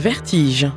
Vertige.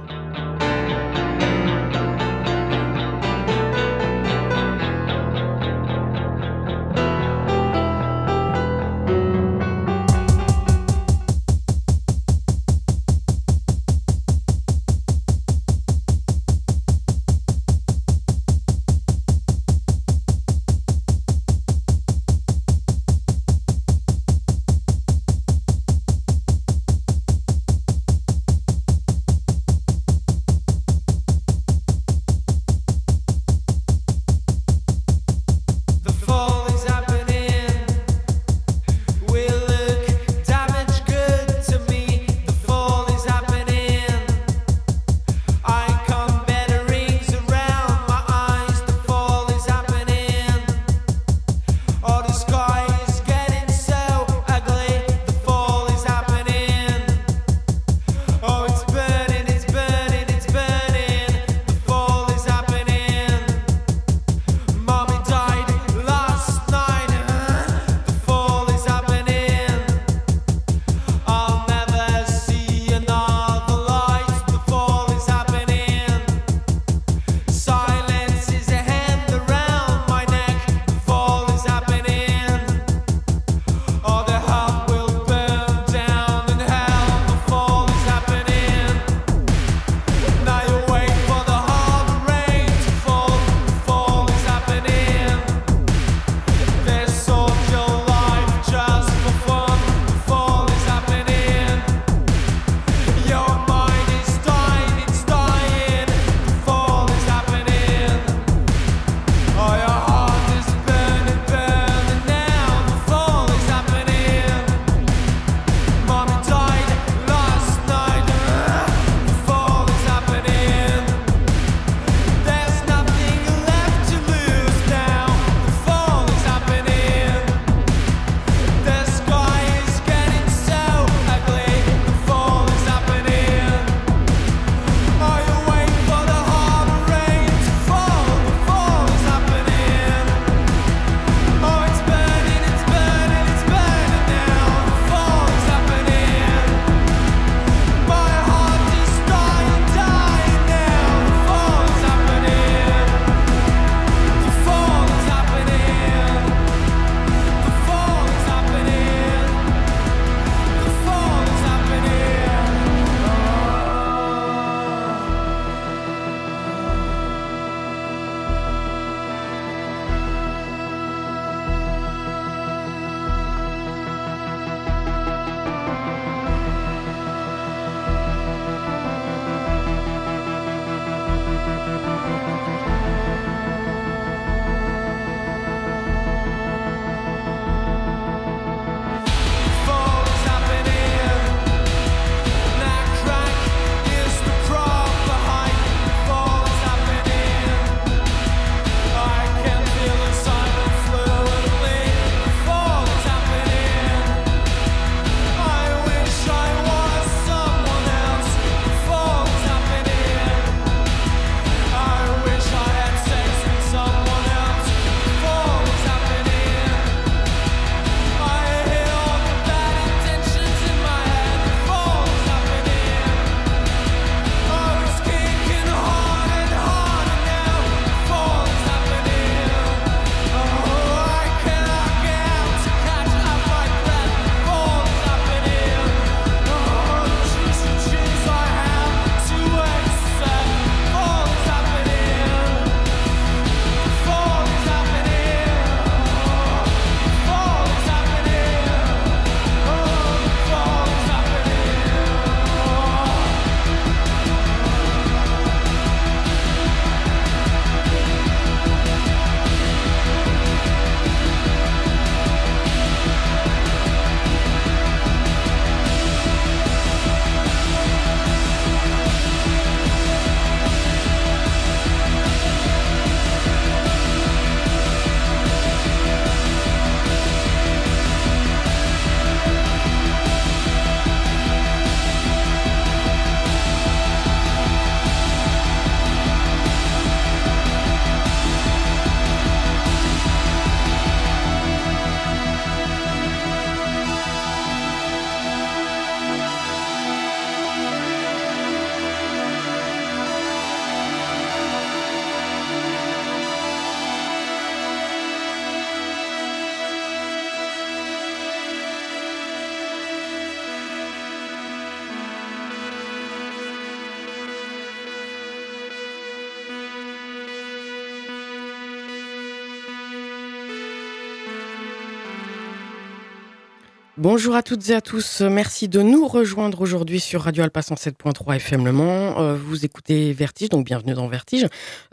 Bonjour à toutes et à tous. Merci de nous rejoindre aujourd'hui sur Radio Alpa 107.3 FM Le. Euh, vous écoutez Vertige, donc bienvenue dans Vertige.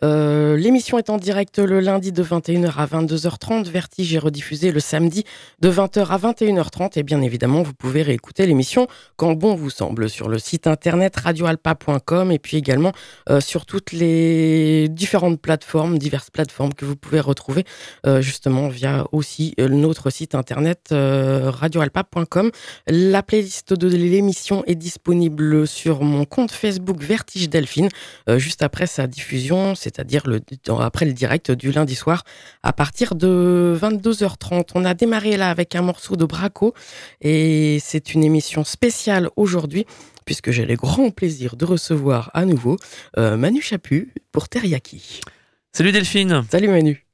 Euh, l'émission est en direct le lundi de 21h à 22h30. Vertige est rediffusé le samedi de 20h à 21h30. Et bien évidemment, vous pouvez réécouter l'émission quand bon vous semble sur le site internet radioalpa.com et puis également euh, sur toutes les différentes plateformes, diverses plateformes que vous pouvez retrouver justement via aussi notre site internet La playlist de l'émission est disponible sur mon compte Facebook Vertige Delphine, euh, juste après sa diffusion, c'est-à-dire le, après le direct du lundi soir à partir de 22h30. On a démarré là avec un morceau de Braco et c'est une émission spéciale aujourd'hui puisque j'ai le grand plaisir de recevoir à nouveau euh, Manu Chapu pour Teriyaki. Salut Delphine. Salut Manu.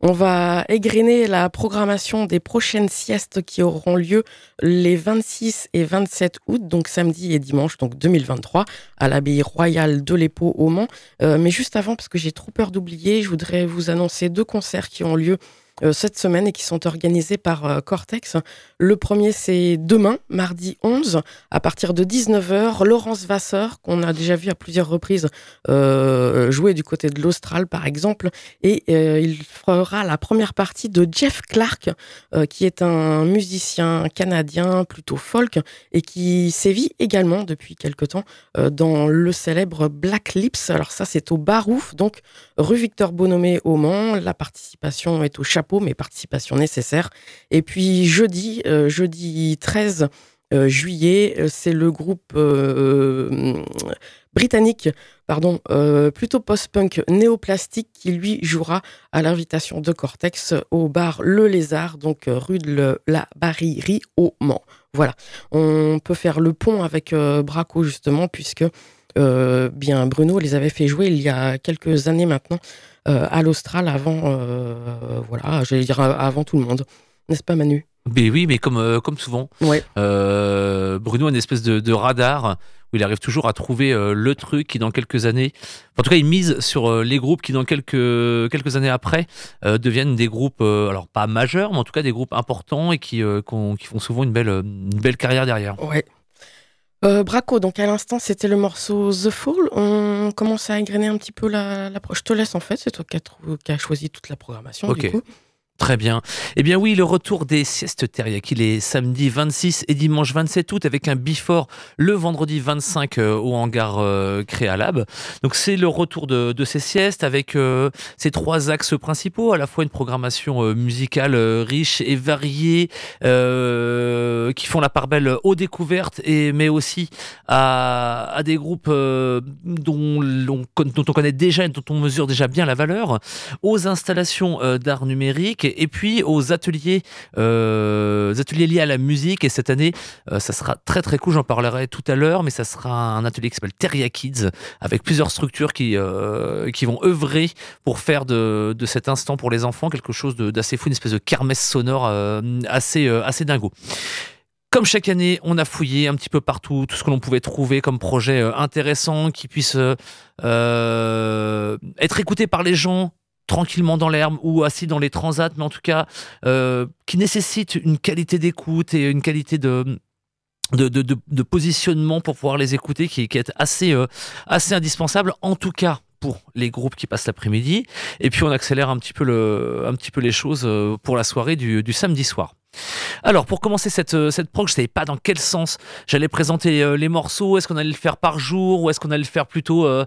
On va égrener la programmation des prochaines siestes qui auront lieu les 26 et 27 août, donc samedi et dimanche, donc 2023, à l'abbaye royale de l'Épau au Mans. Euh, mais juste avant, parce que j'ai trop peur d'oublier, je voudrais vous annoncer deux concerts qui ont lieu cette semaine et qui sont organisés par euh, Cortex. Le premier, c'est demain, mardi 11, à partir de 19h. Laurence Vasseur, qu'on a déjà vu à plusieurs reprises euh, jouer du côté de l'Austral, par exemple, et il fera la première partie de Jeff Clark, qui est un musicien canadien plutôt folk et qui sévit également depuis quelque temps dans le célèbre Black Lips. Alors ça, c'est au Barouf, donc rue Victor Bonomé au Mans. La participation est au chapeau mais participation nécessaire. Et puis jeudi, euh, jeudi 13 euh, juillet, euh, c'est le groupe britannique, pardon, plutôt post-punk néoplastique qui lui jouera à l'invitation de Cortex au bar Le Lézard, donc rue de la Barillerie au Mans. Voilà, on peut faire le pont avec Braco justement, puisque bien Bruno les avait fait jouer il y a quelques années maintenant à l'Austral avant, euh, voilà, j'allais dire avant tout le monde, n'est-ce pas Manu? Mais oui, mais comme, euh, comme souvent. Ouais. Bruno a une espèce de, radar où il arrive toujours à trouver le truc qui, dans quelques années, en tout cas, il mise sur les groupes qui, dans quelques, quelques années après, deviennent des groupes, alors pas majeurs, mais en tout cas des groupes importants et qui, qui font souvent une belle, une belle carrière derrière. Ouais. Euh, Braco, donc à l'instant c'était le morceau The Fall. On commence à égrener un petit peu la, la... Je te laisse en fait, c'est toi qui as, choisi toute la programmation. Du coup. Très bien. Eh bien oui, le retour des siestes teriyaki les samedi 26 et dimanche 27 août avec un before le vendredi 25 euh, au hangar euh, Créalab. Donc c'est le retour de, ces siestes avec euh, ces trois axes principaux, à la fois une programmation musicale riche et variée qui font la part belle aux découvertes et mais aussi à, des groupes dont, dont on connaît déjà et dont on mesure déjà bien la valeur, aux installations d'art numérique et puis aux ateliers, euh, ateliers liés à la musique. Et cette année, euh, ça sera très très cool, j'en parlerai tout à l'heure, mais ça sera un atelier qui s'appelle Teria Kids, avec plusieurs structures qui, euh, qui vont œuvrer pour faire de, de, cet instant pour les enfants quelque chose d'assez fou, une espèce de kermesse sonore assez, assez dingo. Comme chaque année, on a fouillé un petit peu partout tout ce que l'on pouvait trouver comme projet intéressant qui puisse être écouté par les gens tranquillement dans l'herbe ou assis dans les transats, mais en tout cas euh, qui nécessite une qualité d'écoute et une qualité de positionnement pour pouvoir les écouter qui, est assez, euh, assez indispensable, en tout cas pour les groupes qui passent l'après-midi. Et puis on accélère un petit peu, les choses euh, pour la soirée du samedi soir. Alors, pour commencer cette, euh, cette prog, je ne savais pas dans quel sens j'allais présenter euh, les morceaux. Est-ce qu'on allait le faire par jour ou est-ce qu'on allait le faire plutôt euh,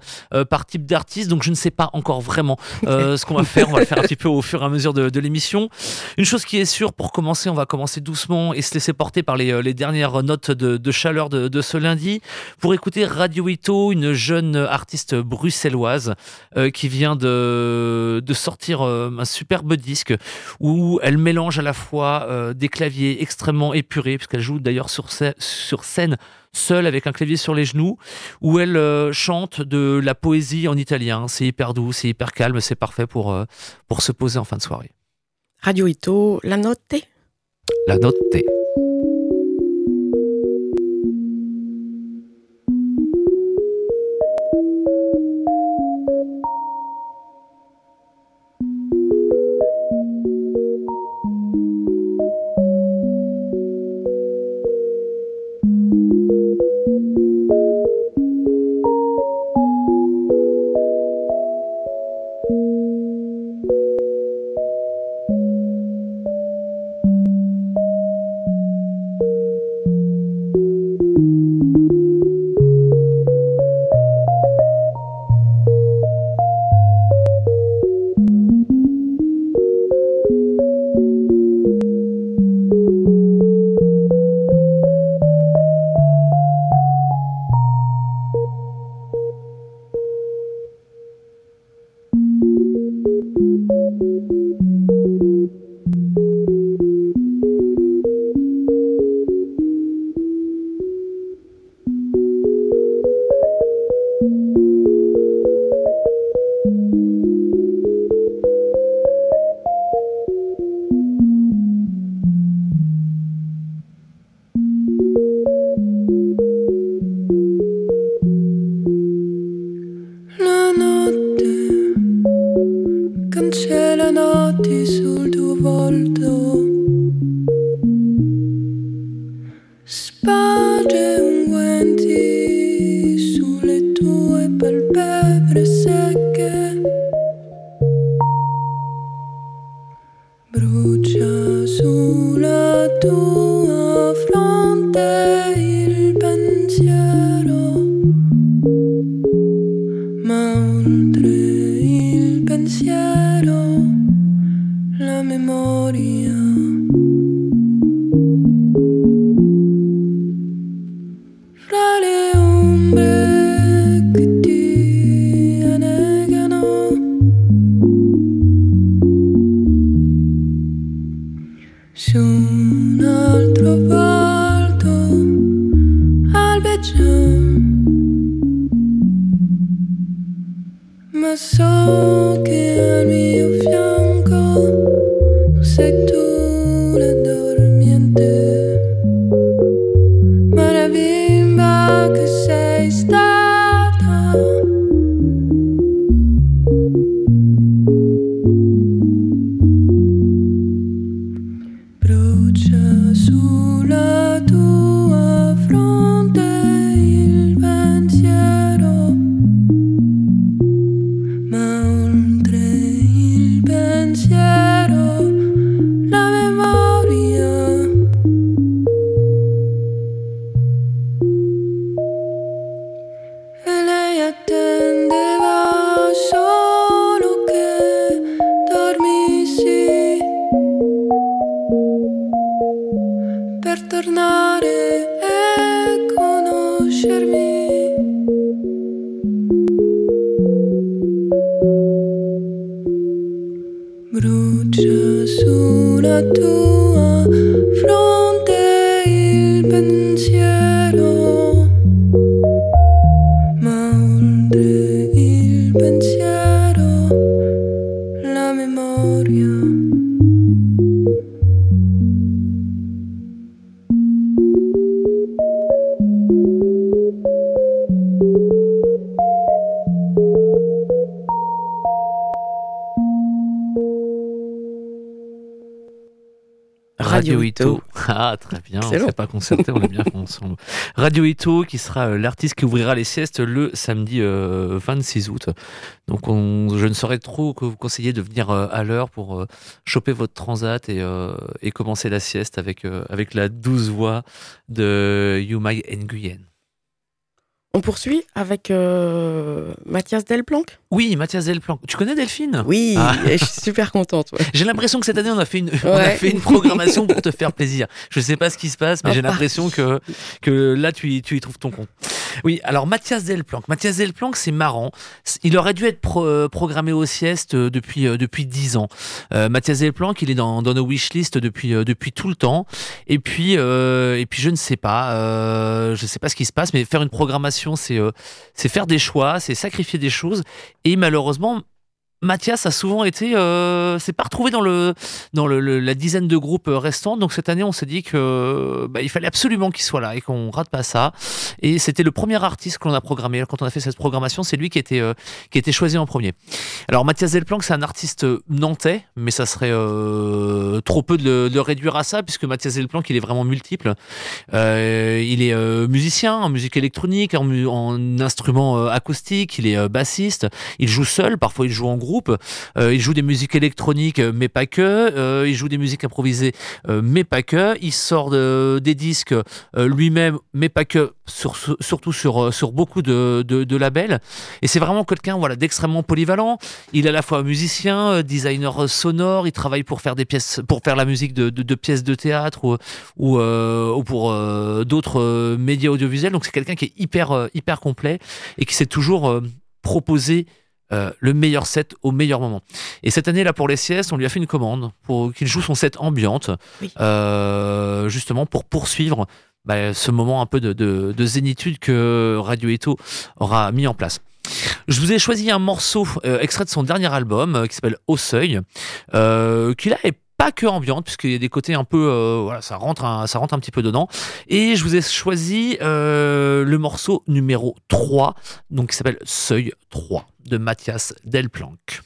par type d'artiste? Donc, je ne sais pas encore vraiment ce qu'on va faire. On va le faire un petit peu au fur et à mesure de, l'émission. Une chose qui est sûre, pour commencer, on va commencer doucement et se laisser porter par les, dernières notes de, chaleur de, ce lundi pour écouter Radio Ito, une jeune artiste bruxelloise qui vient de, de sortir un superbe disque où elle mélange à la fois des claviers extrêmement épurés, puisqu'elle joue d'ailleurs sur, sur scène seule avec un clavier sur les genoux, où elle euh, chante de la poésie en italien. C'est hyper doux, c'est hyper calme, c'est parfait pour, euh, pour se poser en fin de soirée. Radio Ito, la note La note très bien. On ne pas concerté, on est bien ensemble. Radio Ito, qui sera euh, l'artiste qui ouvrira les siestes le samedi 26 euh, août. Donc, je ne saurais trop que vous conseiller de venir euh, à l'heure pour choper votre transat et, et commencer la sieste avec, avec la douce voix de Yumai Nguyen. On poursuit avec euh, Mathias Delplanque Oui, Mathias Delplanque. Tu connais Delphine? Oui, ah. je suis super contente. J'ai l'impression que cette année, on a, fait une, fait une programmation pour te faire plaisir. Je ne sais pas ce qui se passe, mais j'ai l'impression que, que là, tu y, tu y trouves ton compte. Oui, alors Mathias Delplanque. Mathias Delplanque, c'est marrant. Il aurait dû être euh, programmé au sieste euh, depuis, depuis 10 ans. Mathias Delplanque, il est dans, dans nos wishlists depuis, depuis tout le temps. Et puis, et puis je ne sais pas. je ne sais pas ce qui se passe, mais faire une programmation euh, c'est faire des choix, c'est sacrifier des choses. Et malheureusement, Mathias a souvent été, euh, c'est pas retrouvé dans le dans le, la dizaine de groupes restants. Donc cette année, on s'est dit que bah, il fallait absolument qu'il soit là et qu'on rate pas ça. Et c'était le premier artiste qu'on a programmé. Quand on a fait cette programmation, c'est lui qui était euh, qui était choisi en premier. Alors Mathias Delplanque, c'est un artiste nantais, mais ça serait euh, trop peu de le, réduire à ça, puisque Mathias Delplanque, il est vraiment multiple. Euh, il est musicien en musique électronique, en, en instrument acoustique. Il est bassiste. Il joue seul. Parfois, il joue en groupe euh, il joue des musiques électroniques, euh, mais pas que. Euh, il joue des musiques improvisées, mais pas que. Il sort des disques lui-même, mais pas que. surtout sur, beaucoup de, labels. Et c'est vraiment quelqu'un d'extrêmement polyvalent. Il est à la fois musicien, designer sonore. Il travaille pour faire des pièces, pour faire la musique de, pièces de théâtre ou, ou, pour d'autres médias audiovisuels. Donc c'est quelqu'un qui est hyper complet et qui s'est toujours proposé euh, le meilleur set au meilleur moment. Et cette année là pour les siestes, on lui a fait une commande pour qu'il joue son set ambiante, euh, justement pour poursuivre bah, ce moment un peu de, zénitude que Radio Eto aura mis en place. Je vous ai choisi un morceau euh, extrait de son dernier album qui s'appelle Au Seuil, qui là est pas que ambiante, puisqu'il y a des côtés un peu, euh, voilà, ça rentre, un, ça rentre un petit peu dedans. Et je vous ai choisi euh, le morceau numéro 3, donc qui s'appelle Seuil 3 de Mathias Delplanque.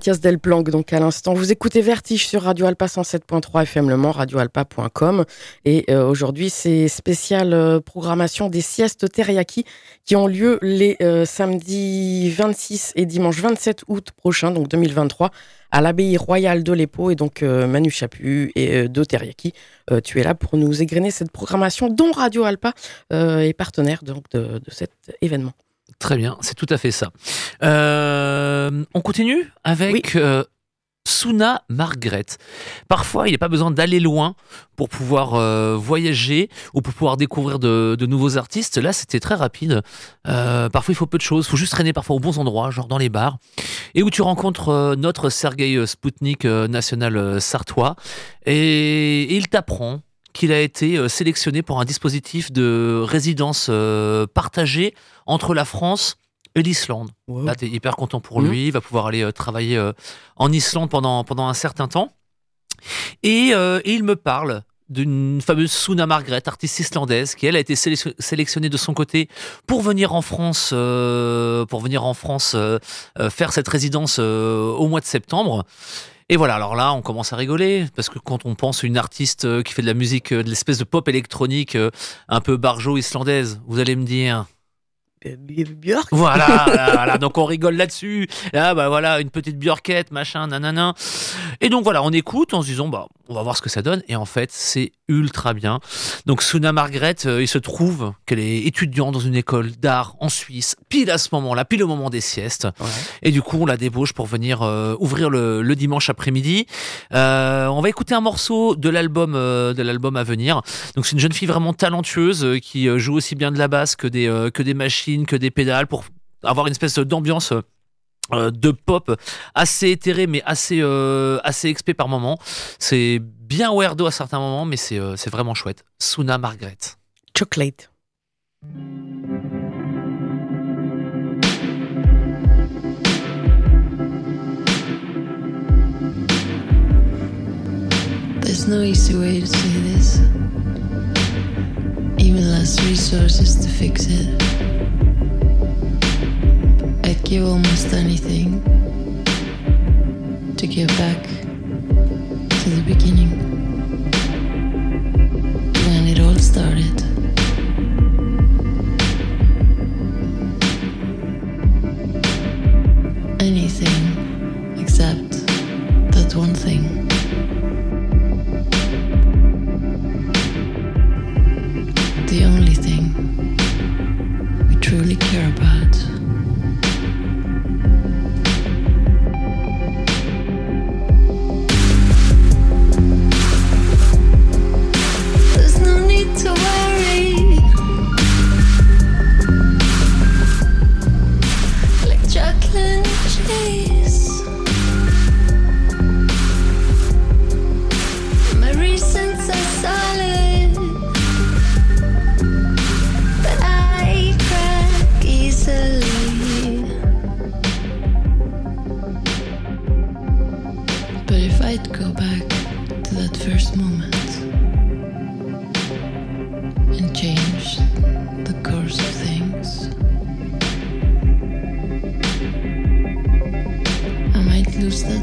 Mathias Delplanque, donc à l'instant. Vous écoutez Vertige sur Radio Alpa 107.3 FM Le Mans, radioalpa.com. Et euh, aujourd'hui, c'est spécial euh, programmation des siestes teriyaki qui ont lieu les euh, samedis 26 et dimanche 27 août prochain, donc 2023, à l'abbaye royale de l'Épau. Et donc, Manu Chapu et de Teriyaki, tu es là pour nous égrener cette programmation dont Radio Alpa est partenaire donc, de, de cet événement. Très bien, c'est tout à fait ça. Euh, on continue avec euh, Suna Margaret. Parfois, il n'y a pas besoin d'aller loin pour pouvoir euh, voyager ou pour pouvoir découvrir de, nouveaux artistes. Là, c'était très rapide. parfois, il faut peu de choses. Il faut juste traîner parfois aux bons endroits, genre dans les bars. Et où tu rencontres notre Sergei Spoutnik national sartois. et il t'apprend qu'il a été euh, sélectionné pour un dispositif de résidence euh, partagée entre la France et l'Islande. Là, tu es hyper content pour mmh. lui. Il va pouvoir aller euh, travailler en Islande pendant, pendant un certain temps. Et, il me parle d'une fameuse Suna Margaret, artiste islandaise, qui elle a été sélectionnée de son côté pour venir en France, pour venir en France faire cette résidence au mois de septembre. Et voilà, alors là, on commence à rigoler, parce que quand on pense à une artiste euh, qui fait de la musique, euh, de l'espèce de pop électronique euh, un peu barjo islandaise, vous allez me dire, Björk. Voilà, voilà, donc on rigole là-dessus. Ah bah voilà, une petite Björkette, machin, nanana. Et donc voilà, on écoute en se disant bah on va voir ce que ça donne. Et en fait, c'est ultra bien. Donc Suna Margaret, euh, il se trouve qu'elle est étudiante dans une école d'art en Suisse, pile à ce moment-là, pile au moment des siestes. Et du coup, on la débauche pour venir euh, ouvrir le, dimanche après-midi. Euh, on va écouter un morceau de l'album de l'album à venir. Donc c'est une jeune fille vraiment talentueuse qui joue aussi bien de la basse que des que des machines que des pédales pour avoir une espèce d'ambiance euh, de pop assez éthéré mais assez euh, assez expé par moment. C'est bien weirdo à certains moments mais c'est euh, c'est vraiment chouette. Suna Margaret. Chocolate. There's no easy way to say this. Even less resources to fix it. I'd give almost anything to get back to the beginning when it all started. Anything except that one thing. The only thing we truly care about.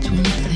Thank you.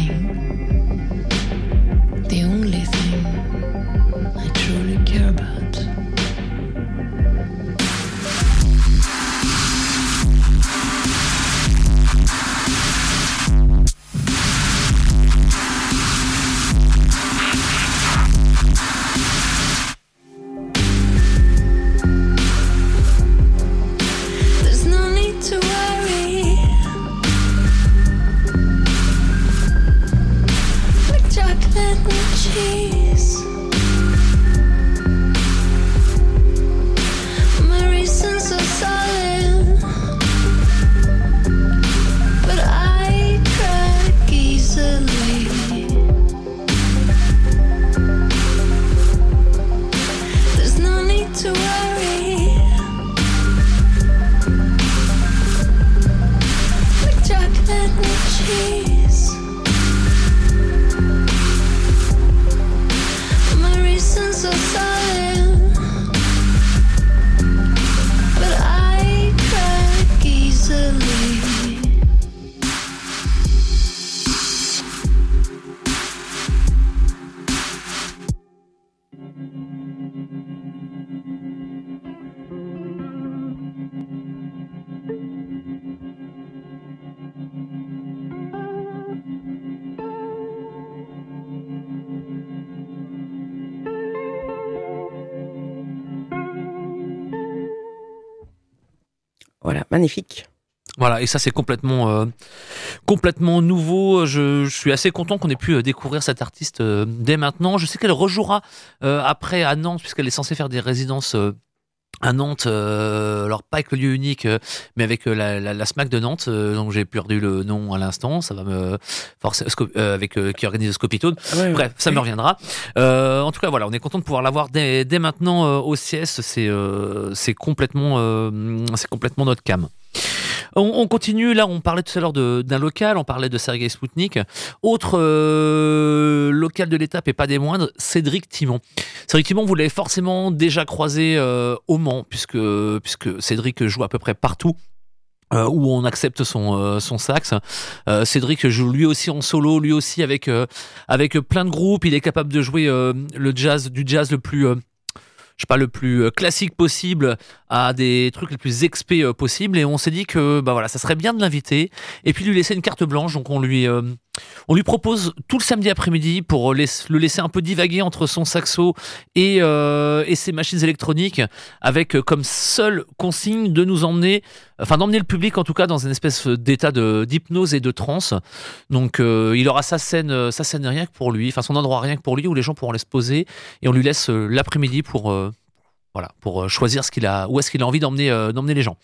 Magnifique. Voilà, et ça c'est complètement, euh, complètement nouveau. Je, suis assez content qu'on ait pu euh, découvrir cette artiste euh, dès maintenant. Je sais qu'elle rejouera après à Nantes, puisqu'elle est censée faire des résidences à Nantes, euh, alors pas avec le lieu unique, euh, mais avec euh, la, la, la, SMAC de Nantes, donc j'ai perdu le nom à l'instant, ça va me forcer, avec qui organise Scopitone. Ah ouais, Bref, ça me reviendra. en tout cas, voilà, on est content de pouvoir l'avoir dès, dès, maintenant au CS, c'est c'est complètement, c'est complètement notre cam. On, on, continue, là on parlait tout à l'heure d'un local, on parlait de Sergei Spoutnik. Autre euh, local de l'étape et pas des moindres, Cédric Timon. Cédric Timon, vous l'avez forcément déjà croisé euh, au Mans, puisque, puisque Cédric joue à peu près partout. Euh, où on accepte son, son sax. Cédric joue lui aussi en solo, lui aussi avec, avec plein de groupes. Il est capable de jouer le jazz, du jazz le plus je sais pas, le plus classique possible à des trucs les plus expés euh, possibles. Et on s'est dit que bah voilà, ça serait bien de l'inviter et puis lui laisser une carte blanche. Donc on lui, euh, on lui propose tout le samedi après-midi pour laisse, le laisser un peu divaguer entre son saxo et, euh, et ses machines électroniques, avec comme seule consigne de nous emmener, enfin d'emmener le public en tout cas dans une espèce d'état d'hypnose et de transe. Donc il aura sa scène, sa scène rien que pour lui, enfin son endroit rien que pour lui où les gens pourront aller se poser et on lui laisse l'après-midi pour voilà, pour choisir ce qu'il a, où est-ce qu'il a envie d'emmener, euh, d'emmener les gens.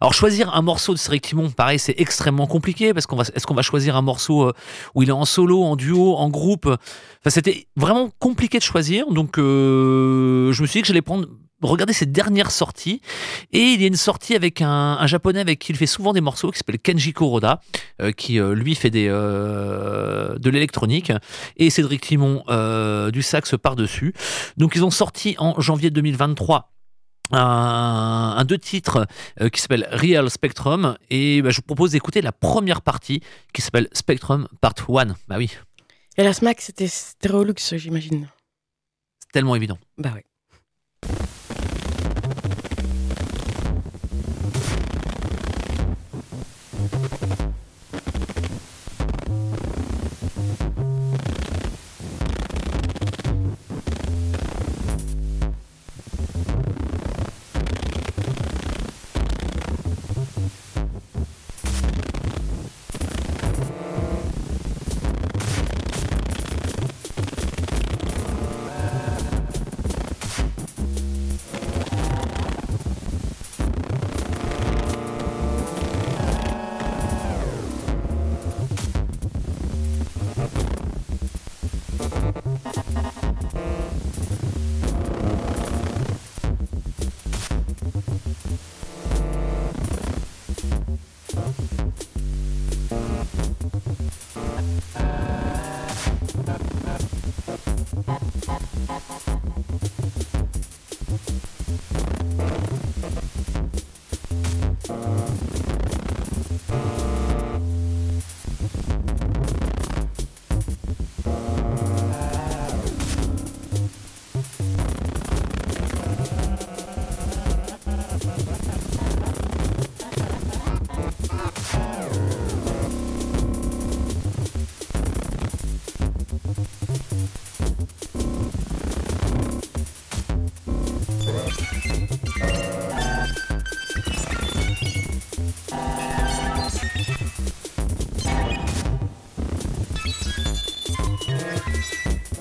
Alors choisir un morceau de Cédric Timon, pareil, c'est extrêmement compliqué parce qu'on va, est-ce qu'on va choisir un morceau euh, où il est en solo, en duo, en groupe? Enfin, c'était vraiment compliqué de choisir. Donc, euh, je me suis dit que j'allais prendre regardez ses dernières sorties. Et il y a une sortie avec un, un, japonais avec qui il fait souvent des morceaux, qui s'appelle Kenji Kuroda, euh, qui euh, lui fait des, euh, de l'électronique, et Cédric Timon du sax par-dessus. Donc ils ont sorti en janvier 2023 un, un, deux titres euh, qui s'appelle Real Spectrum et bah, je vous propose d'écouter la première partie qui s'appelle Spectrum Part 1. Bah oui. Et la SMAC c'était Stereolux j'imagine. C'est tellement évident. Bah oui.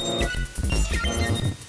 どうしたかな?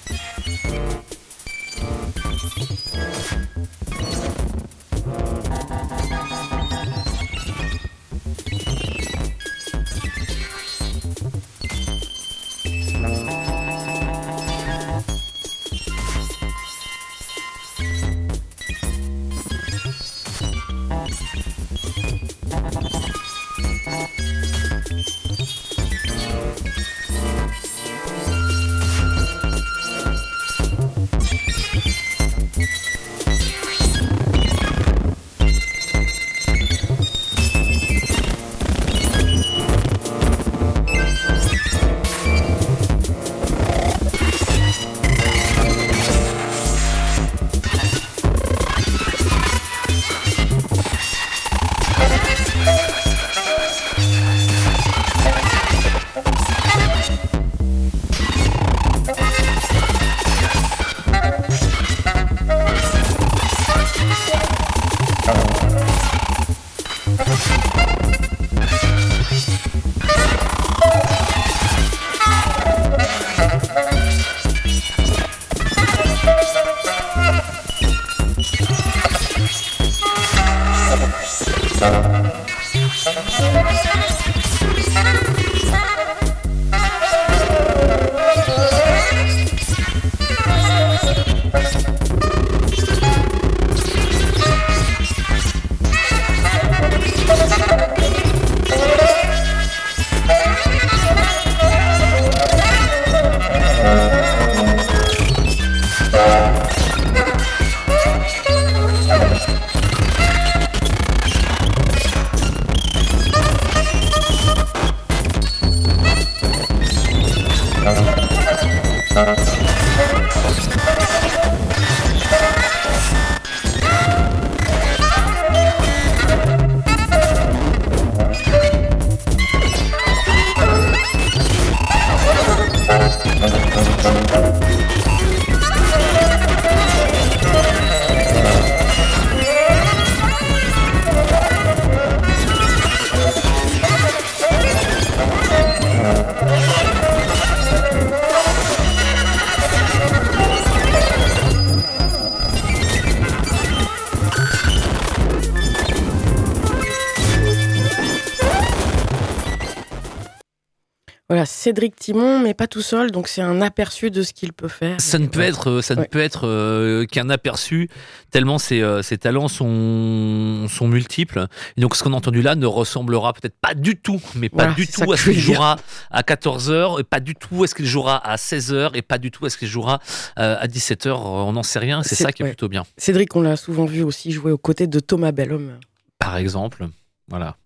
Cédric Timon, mais pas tout seul, donc c'est un aperçu de ce qu'il peut faire. Ça ne peut être, ça ne peut être euh, qu'un aperçu, tellement ses, euh, ses, talents sont, sont multiples. Et donc ce qu'on a entendu là ne ressemblera peut-être pas du tout, mais pas du tout à ce qu'il jouera à 14h, et pas du tout à ce qu'il jouera à 16h, et pas du tout à ce qu'il jouera euh, à 17h. On n'en sait rien, c'est ça qui est plutôt bien. Cédric, on l'a souvent vu aussi jouer aux côtés de Thomas Bellhomme. Par exemple, voilà.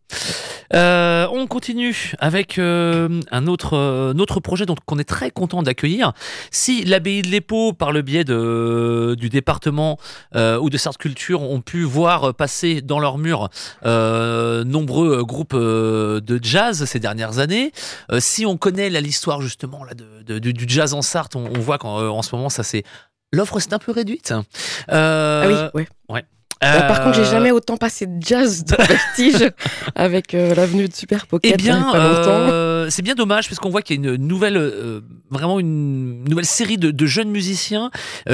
Euh, on continue avec euh, un autre, euh, autre projet dont on est très content d'accueillir. Si l'abbaye de l'Épau, par le biais de, du département ou de Sartre Culture, ont pu voir passer dans leurs murs nombreux groupes de jazz ces dernières années, si on connaît l'histoire justement là, de, du jazz en Sarthe, on, voit qu'en ce moment, ça c'est l'offre c'est un peu réduite. ah oui, ouais. ouais. Euh, par contre, j'ai euh, jamais autant passé de jazz de vertige avec euh, l'avenue de Super Pocket. Eh bien, euh, c'est bien dommage parce qu'on voit qu'il y a une nouvelle, vraiment une nouvelle série de, de jeunes musiciens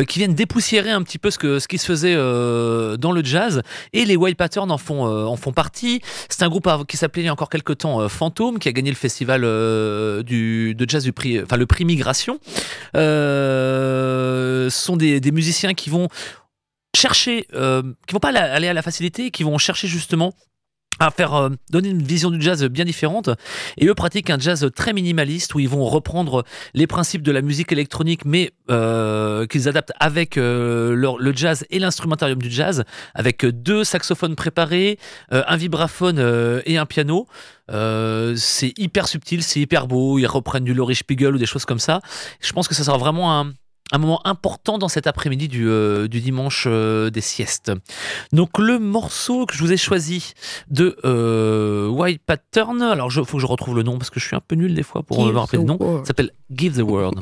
qui viennent dépoussiérer un petit peu ce, que, ce qui se faisait dans le jazz. Et les Wild Patterns en font, en font partie. C'est un groupe qui s'appelait il y a encore quelques temps Fantôme, qui a gagné le festival du, de jazz du prix, enfin le prix Migration. ce sont des, des musiciens qui vont chercher, euh, qui vont pas aller à la facilité, qui vont chercher justement à faire euh, donner une vision du jazz bien différente. Et eux pratiquent un jazz très minimaliste où ils vont reprendre les principes de la musique électronique mais euh, qu'ils adaptent avec le jazz et l'instrumentarium du jazz avec deux saxophones préparés un vibraphone et un piano. C'est hyper subtil c'est hyper beau ils reprennent du Laurie Spiegel ou des choses comme ça. Je pense que ça sera vraiment un, un moment important dans cet après-midi du, euh, dimanche euh, des siestes. Donc le morceau que je vous ai choisi de euh, White Pattern, alors il faut que je retrouve le nom parce que je suis un peu nul des fois pour me rappeler le nom, s'appelle Give the World.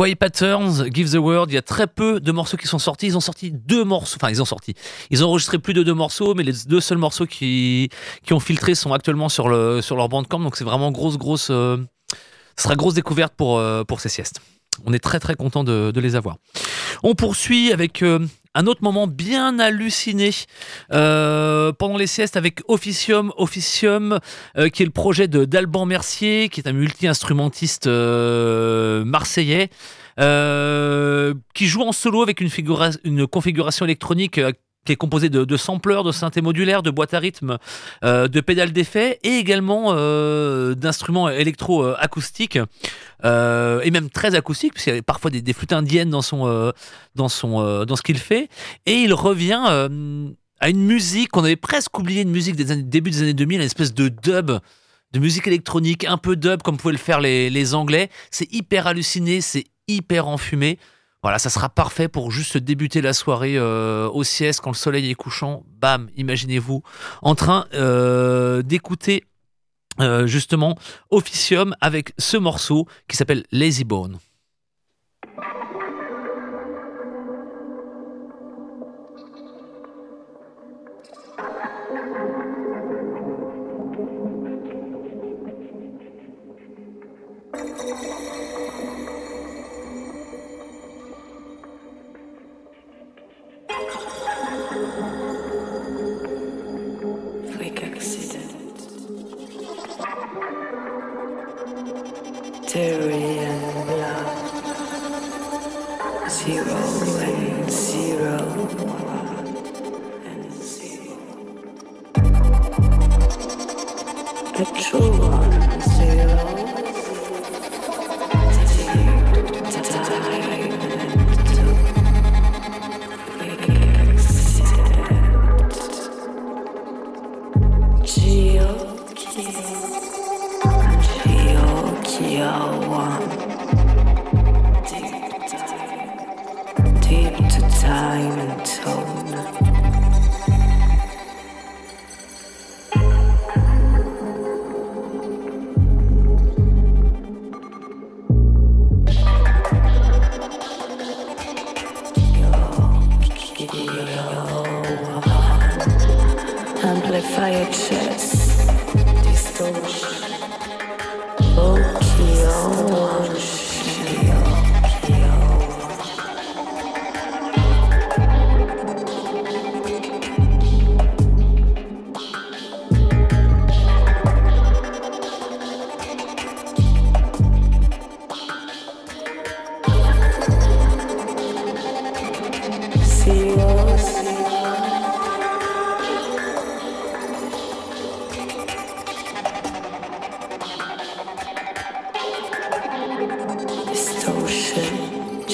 Why Patterns, Give the Word, il y a très peu de morceaux qui sont sortis. Ils ont sorti deux morceaux, enfin ils ont sorti. Ils ont enregistré plus de deux morceaux, mais les deux seuls morceaux qui, qui ont filtré sont actuellement sur, le, sur leur bandcamp. Donc c'est vraiment grosse, grosse. Euh, ce sera grosse découverte pour, euh, pour ces siestes. On est très très content de, de les avoir. On poursuit avec euh, un autre moment bien halluciné euh, pendant les siestes avec Officium, Officium euh, qui est le projet de d'Alban Mercier, qui est un multi-instrumentiste euh, marseillais, qui joue en solo avec une, configuration électronique qui est composé de, de sampleurs, de synthés modulaires, de boîtes à rythme, de pédales d'effet et également d'instruments électro-acoustiques et même très acoustiques puisqu'il y a parfois des, flûtes indiennes dans son dans son dans ce qu'il fait. Et il revient à une musique qu'on avait presque oublié, une musique des années, début des années 2000, une espèce de dub de musique électronique, un peu dub comme pouvaient le faire les, Anglais. C'est hyper halluciné, c'est hyper enfumé. Voilà, ça sera parfait pour juste débuter la soirée euh, au sieste quand le soleil est couchant. Bam, imaginez-vous en train euh, d'écouter euh, justement Officium avec ce morceau qui s'appelle Lazy Bone.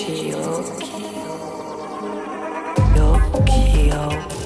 Tokyo. Tokyo.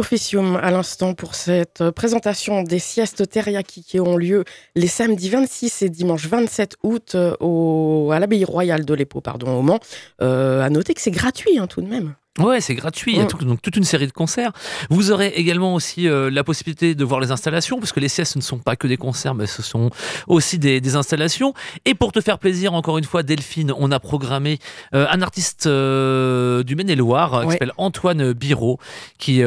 Officium à l'instant pour cette présentation des siestes teriyaki qui ont lieu les samedis 26 et dimanche 27 août au, à l'abbaye royale de l'Épau, pardon, au Mans. Euh, à noter que c'est gratuit hein, tout de même. Ouais, c'est gratuit. Il y a mm. donc toute une série de concerts. Vous aurez également aussi euh, la possibilité de voir les installations, parce que les siestes ne sont pas que des concerts, mais ce sont aussi des, installations. Et pour te faire plaisir, encore une fois, Delphine, on a programmé euh, un artiste euh, du Maine-et-Loire qui s'appelle Antoine Biro, qui,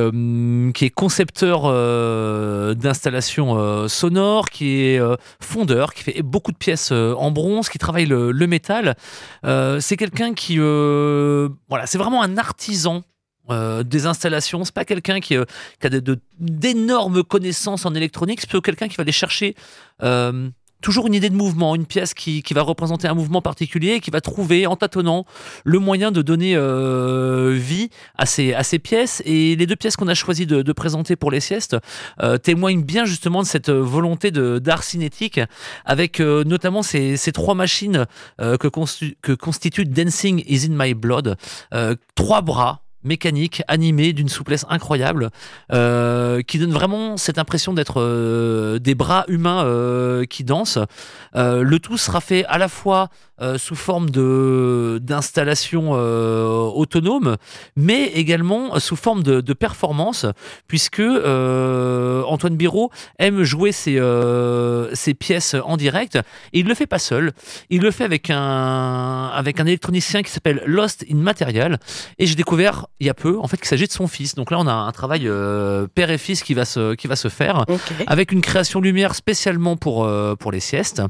qui est concepteur d'installations sonores, qui est fondeur, qui fait beaucoup de pièces en bronze, qui travaille le, le métal. c'est quelqu'un qui, voilà, c'est vraiment un artiste euh, des installations. C'est pas quelqu'un qui, euh, a d'énormes connaissances en électronique, c'est plutôt quelqu'un qui va aller chercher euh, toujours une idée de mouvement, une pièce qui, va représenter un mouvement particulier et qui va trouver en tâtonnant le moyen de donner vie à ces, à ces pièces. Et les deux pièces qu'on a choisi de, présenter pour les siestes témoignent bien justement de cette volonté d'art cinétique avec notamment ces, trois machines que, que constitue Dancing is in my blood. trois bras mécanique, animé, d'une souplesse incroyable, euh, qui donne vraiment cette impression d'être euh, des bras humains euh, qui dansent. le tout sera fait à la fois sous forme de d'installation autonome, mais également sous forme de, de performance, puisque Antoine Biro aime jouer ses, ses pièces en direct. Et il le fait pas seul, il le fait avec un avec un électronicien qui s'appelle Lost in Material. Et j'ai découvert il y a peu, en fait, qu'il s'agit de son fils. Donc là, on a un travail euh, père et fils qui va se, qui va se faire, avec une création lumière spécialement pour, euh, pour les siestes.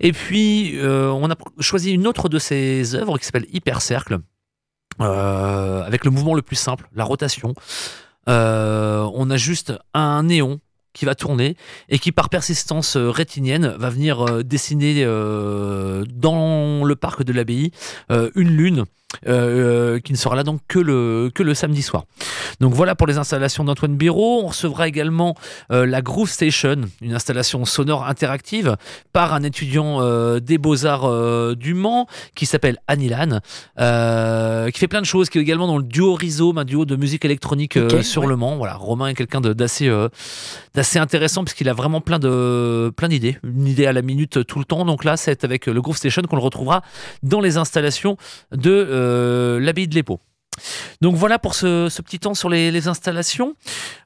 Et puis, euh, on a choisi une autre de ses œuvres qui s'appelle Hypercercle, avec le mouvement le plus simple, la rotation. on a juste un néon qui va tourner et qui par persistance rétinienne va venir dessiner dans le parc de l'abbaye une lune euh, euh, qui ne sera là donc que le, que le samedi soir. Donc voilà pour les installations d'Antoine Biro. On recevra également euh, la Groove Station, une installation sonore interactive par un étudiant des Beaux-Arts du Mans qui s'appelle Anilan, qui fait plein de choses, qui est également dans le duo Rhizome, un duo de musique électronique sur le Mans. Voilà, Romain est quelqu'un d'assez d'assez intéressant puisqu'il a vraiment plein de plein d'idées, une idée à la minute tout le temps. Donc là, c'est avec le Groove Station qu'on le retrouvera dans les installations de euh, l'abbaye de l'Épau. Donc voilà pour ce, petit temps sur les, installations.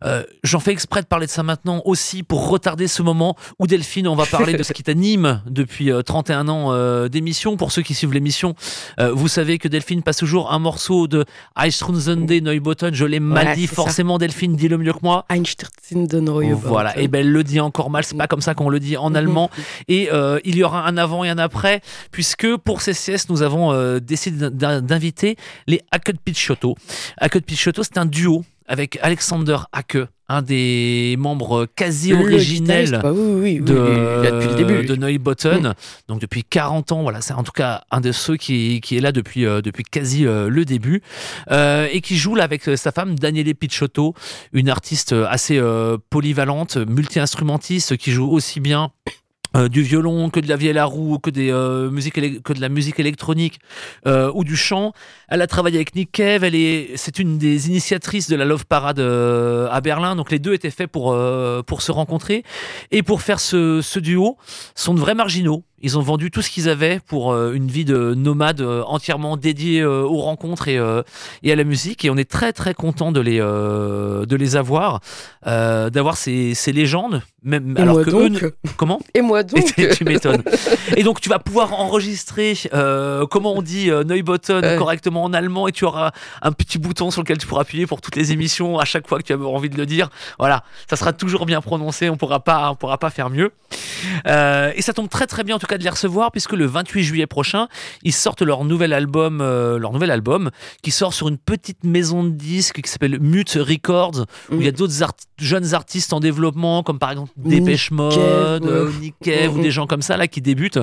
Euh, j'en fais exprès de parler de ça maintenant aussi pour retarder ce moment où Delphine, on va parler de ce qui t'anime depuis 31 euh, ans euh, d'émission. Pour ceux qui suivent l'émission, vous savez que Delphine passe toujours un morceau de Einstürzende Neubotten. Je l'ai mal dit, forcément Delphine dit le mieux que moi. Einstürzende Neubotten. Voilà, et ben elle le dit encore mal, c'est pas comme ça qu'on le dit en allemand. Et il y aura un avant et un après, puisque pour ces siestes, nous avons décidé d'inviter les Hackett Pitch Pichotto. Hackett Pichotto, c'est un duo avec Alexander Hacke, un des membres quasi originels bah de, depuis le début. de Neubotten. Mm. Donc depuis 40 ans, voilà, c'est en tout cas un de ceux qui, qui est là depuis, euh, depuis quasi euh, le début. Euh, et qui joue là avec sa femme Daniele Pichotto, une artiste assez polyvalente, multi-instrumentiste, qui joue aussi bien euh, du violon, que de la vielle à roue, que, des, euh, que de la musique électronique euh, ou du chant. Elle a travaillé avec Nick Cave, elle est, c'est une des initiatrices de la Love Parade à Berlin, donc les deux étaient faits pour, pour se rencontrer et pour faire ce, ce duo, sont de vrais marginaux. Ils ont vendu tout ce qu'ils avaient pour euh, une vie de nomade euh, entièrement dédiée euh, aux rencontres et, et, à la musique. Et on est très très content de les, de les avoir, d'avoir ces, ces, légendes. Même, et alors moi que donc. Comment Et moi donc Tu m'étonnes. et donc tu vas pouvoir enregistrer comment on dit Neubotten correctement en allemand et tu auras un petit bouton sur lequel tu pourras appuyer pour toutes les émissions à chaque fois que tu as envie de le dire. Voilà, ça sera toujours bien prononcé, on pourra pas, on pourra pas faire mieux. et ça tombe très très bien en tout cas de les recevoir puisque le 28 juillet prochain, ils sortent leur nouvel album, euh, leur nouvel album qui sort sur une petite maison de disques qui s'appelle Mute Records où il y a mm. d'autres jeunes artistes en développement comme par exemple Dépêche Mode, euh, Nick Cave, ou mm, des mm. gens comme ça là qui débutent.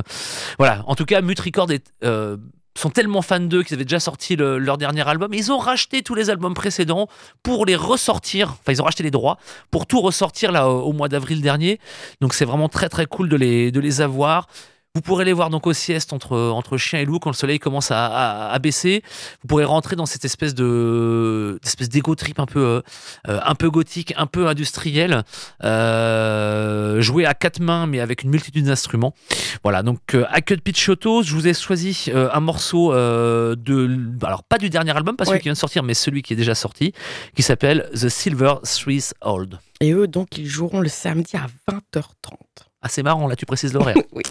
Voilà, en tout cas Mute Records est euh, sont tellement fans d'eux qu'ils avaient déjà sorti leur dernier album. Ils ont racheté tous les albums précédents pour les ressortir. Enfin, ils ont racheté les droits pour tout ressortir là au, mois d'avril dernier. Donc, c'est vraiment très très cool de les, de les avoir. Vous pourrez les voir donc au sieste entre, entre chien et loup quand le soleil commence à, à, baisser. Vous pourrez rentrer dans cette espèce de espèce d'égo trip un peu, euh, un peu gothique, un peu industriel. Euh, jouer à quatre mains mais avec une multitude d'instruments. Voilà, donc euh, à Cut Pitch Auto, je vous ai choisi un morceau de. Alors pas du dernier album, pas celui qui vient de sortir, mais celui qui est déjà sorti, qui s'appelle The Silver Swiss Old. Et eux, donc, ils joueront le samedi à 20h30. Ah, c'est marrant, là, tu précises l'horaire. oui.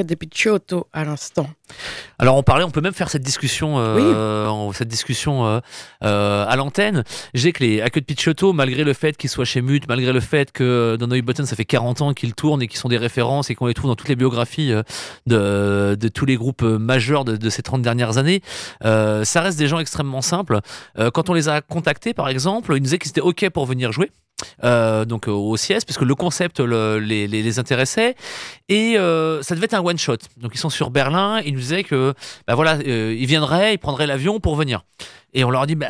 De Picciotto à l'instant. Alors on parlait, on peut même faire cette discussion, euh, cette discussion euh, euh, à l'antenne. J'ai que les Acque de Picciotto, malgré le fait qu'ils soient chez Mute, malgré le fait que dans No Button ça fait 40 ans qu'ils tournent et qu'ils sont des références et qu'on les trouve dans toutes les biographies de, de tous les groupes majeurs de, de ces 30 dernières années, ça reste des gens extrêmement simples. quand on les a contactés par exemple, ils nous disaient qu'ils étaient OK pour venir jouer. Euh, donc euh, au CIS, parce que le concept les, les, intéressait. Et euh, ça devait être un one shot. Donc ils sont sur Berlin. Ils nous disaient que, bah voilà, ils viendraient, ils prendraient l'avion pour venir. Et on leur a dit, bah,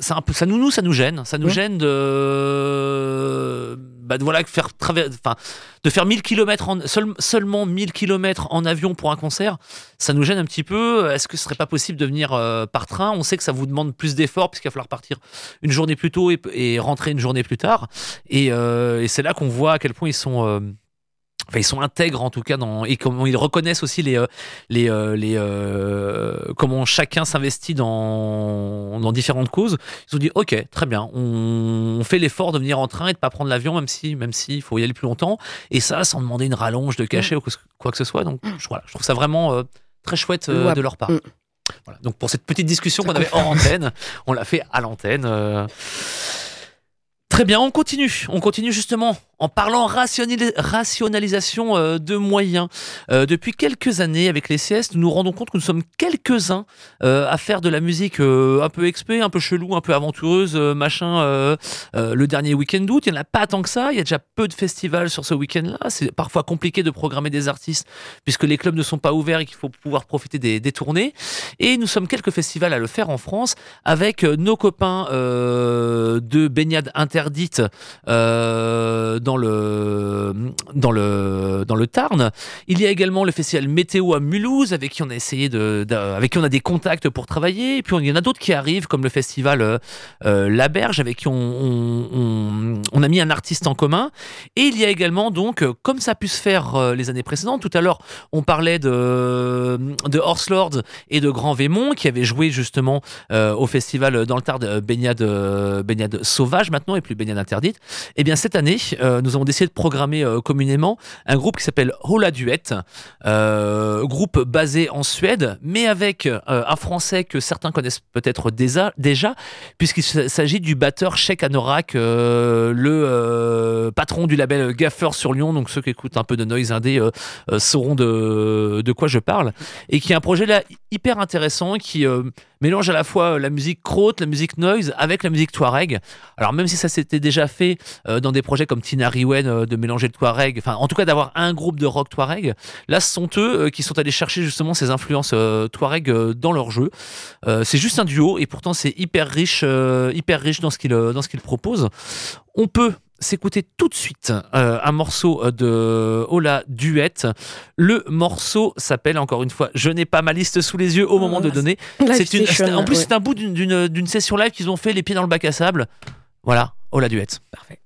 c'est un peu, ça nous, nous, ça nous gêne. Ça nous gêne de, bah, voilà, faire de faire 1000 km en, seulement 1000 km en avion pour un concert. Ça nous gêne un petit peu. Est-ce que ce serait pas possible de venir euh, par train? On sait que ça vous demande plus d'efforts puisqu'il va falloir partir une journée plus tôt et, rentrer une journée plus tard. Et, euh, et c'est là qu'on voit à quel point ils sont, euh, Enfin, ils sont intègres en tout cas dans et comment ils reconnaissent aussi les les les comment chacun s'investit dans dans différentes causes. Ils ont dit ok très bien on, fait l'effort de venir en train et de pas prendre l'avion même si même s'il faut y aller plus longtemps et ça sans demander une rallonge de cachet ou quoi que ce soit. Donc je, voilà je trouve ça vraiment très chouette de leur part. Mm. Voilà. Donc pour cette petite discussion qu'on avait hors antenne, on l'a fait à l'antenne. Très bien, on continue. On continue justement en parlant rationalisation euh, de moyens. Euh, depuis quelques années, avec les CS, nous nous rendons compte que nous sommes quelques-uns euh, à faire de la musique un peu expé, un peu chelou, un peu aventureuse, machin. le dernier week-end d'août, il n'y en a pas tant que ça. Il y a déjà peu de festivals sur ce week-end-là. C'est parfois compliqué de programmer des artistes puisque les clubs ne sont pas ouverts et qu'il faut pouvoir profiter des, des, tournées. Et nous sommes quelques festivals à le faire en France avec nos copains de baignade interdite dans dans le, dans le, dans le Tarn. Il y a également le festival Météo à Mulhouse, avec qui on a essayé de, avec qui on a des contacts pour travailler. Et puis il y en a d'autres qui arrivent, comme le festival euh, euh, La Berge, avec qui on, on, on, a mis un artiste en commun. Et il y a également donc, comme ça a pu se faire euh, les années précédentes, tout à l'heure on parlait de, de Horse Lords et de Grand Vémont, qui avaient joué justement au festival dans le Tarn baignade, baignade sauvage maintenant et plus baignade interdite. Et eh bien cette année, nous avons décidé de programmer euh, communément un groupe qui s'appelle Hola Duet, euh, groupe basé en Suède, mais avec euh, un français que certains connaissent peut-être déjà, déjà puisqu'il s'agit du batteur Sheikh Anorak, le patron du label Gaffer sur Lyon. Donc ceux qui écoutent un peu de noise indé sauront de, de quoi je parle. Et qui est un projet là hyper intéressant qui mélange à la fois la musique crotte, la musique noise avec la musique touareg. Alors même si ça s'était déjà fait dans des projets comme Tina Riwen euh, de mélanger le Touareg, enfin en tout cas d'avoir un groupe de rock Touareg. Là, ce sont eux euh, qui sont allés chercher justement ces influences euh, Touareg dans leur jeu. c'est juste un duo et pourtant c'est hyper riche, hyper riche dans ce qu'il dans ce qu'il propose. On peut s'écouter tout de suite un morceau de Ola Duet. Le morceau s'appelle, encore une fois, je n'ai pas ma liste sous les yeux au moment de donner. Une, en plus, c'est un bout d'une session live qu'ils ont fait les pieds dans le bac à sable. Voilà, Ola Duet. Parfait.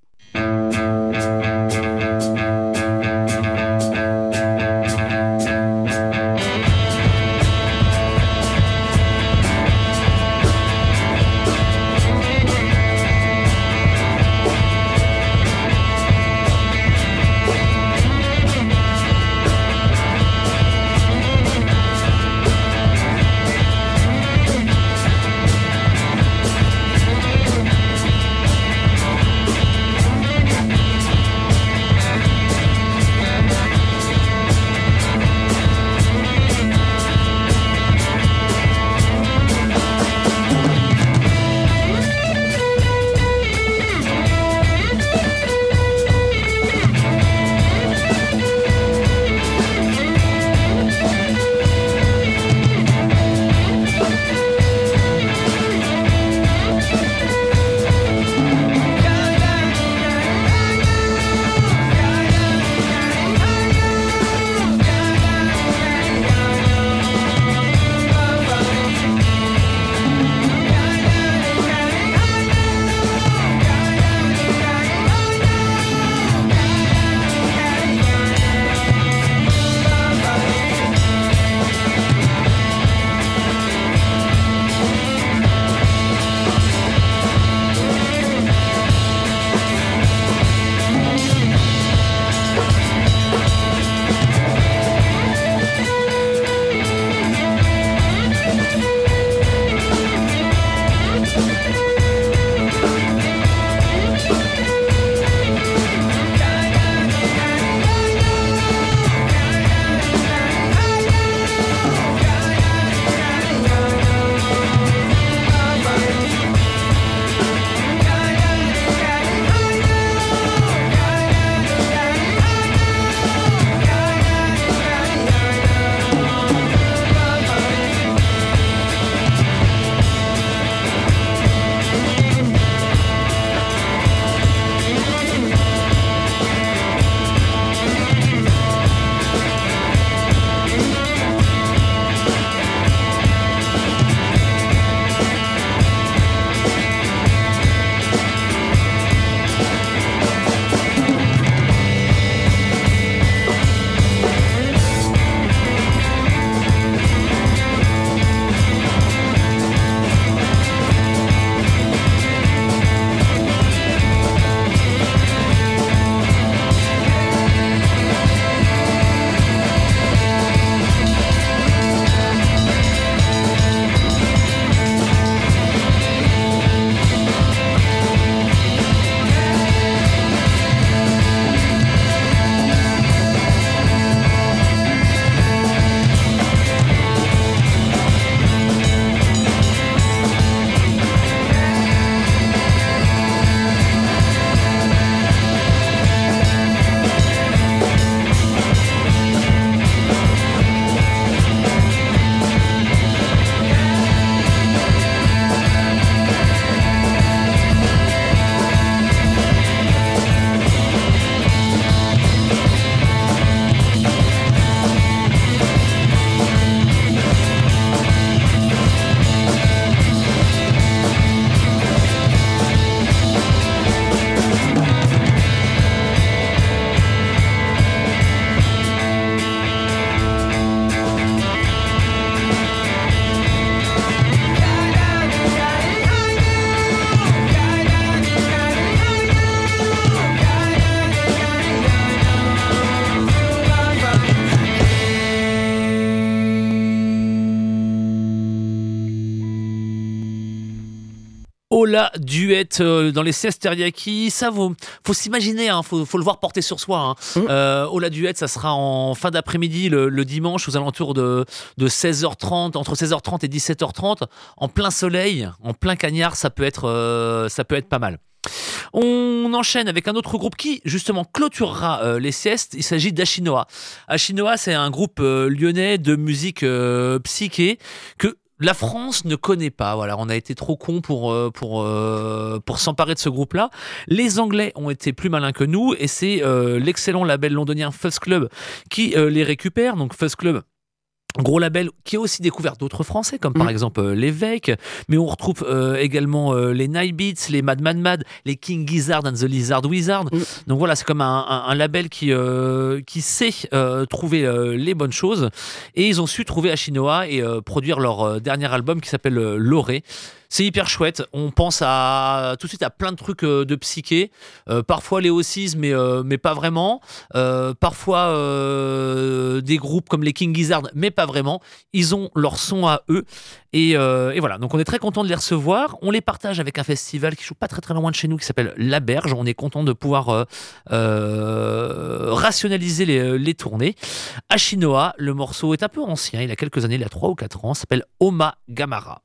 Ola Duet dans les siestes teriyaki. Ça vaut, faut s'imaginer, hein, faut, faut, le voir porter sur soi. Hein. Mmh. Ola Duet, ça sera en fin d'après-midi le, dimanche aux alentours de, de 16h30, entre 16h30 et 17h30, en plein soleil, en plein cagnard, ça peut être, ça peut être pas mal. On enchaîne avec un autre groupe qui, justement, clôturera euh, les siestes. Il s'agit d'Ashinoa. Ashinoa, c'est un groupe euh, lyonnais de musique euh, psyché que la France ne connaît pas. Voilà, on a été trop con pour pour pour s'emparer de ce groupe-là. Les Anglais ont été plus malins que nous et c'est l'excellent label londonien Fuzz Club qui les récupère. Donc Fuzz Club Gros label qui a aussi découvert d'autres Français, comme par mm. exemple euh, l'évêque, mais on retrouve euh, également euh, les Night Beats, les Mad Mad Mad, les King Gizzard and the Lizard Wizard. Mm. Donc voilà, c'est comme un, label qui, qui sait trouver les bonnes choses. Et ils ont su trouver Ashinoa et produire leur dernier album qui s'appelle Loré. C'est hyper chouette. On pense à tout de suite à plein de trucs euh, de psyché. Euh, parfois les mais, euh, mais pas vraiment. parfois des groupes comme les King Gizzard, mais pas vraiment. Ils ont leur son à eux. Et, voilà. Donc on est très content de les recevoir. On les partage avec un festival qui joue pas très très loin de chez nous qui s'appelle La Berge. On est content de pouvoir rationaliser les, les tournées. Ashinoa, le morceau est un peu ancien. Il a quelques années, il a 3 ou 4 ans. S'appelle Oma Gamara.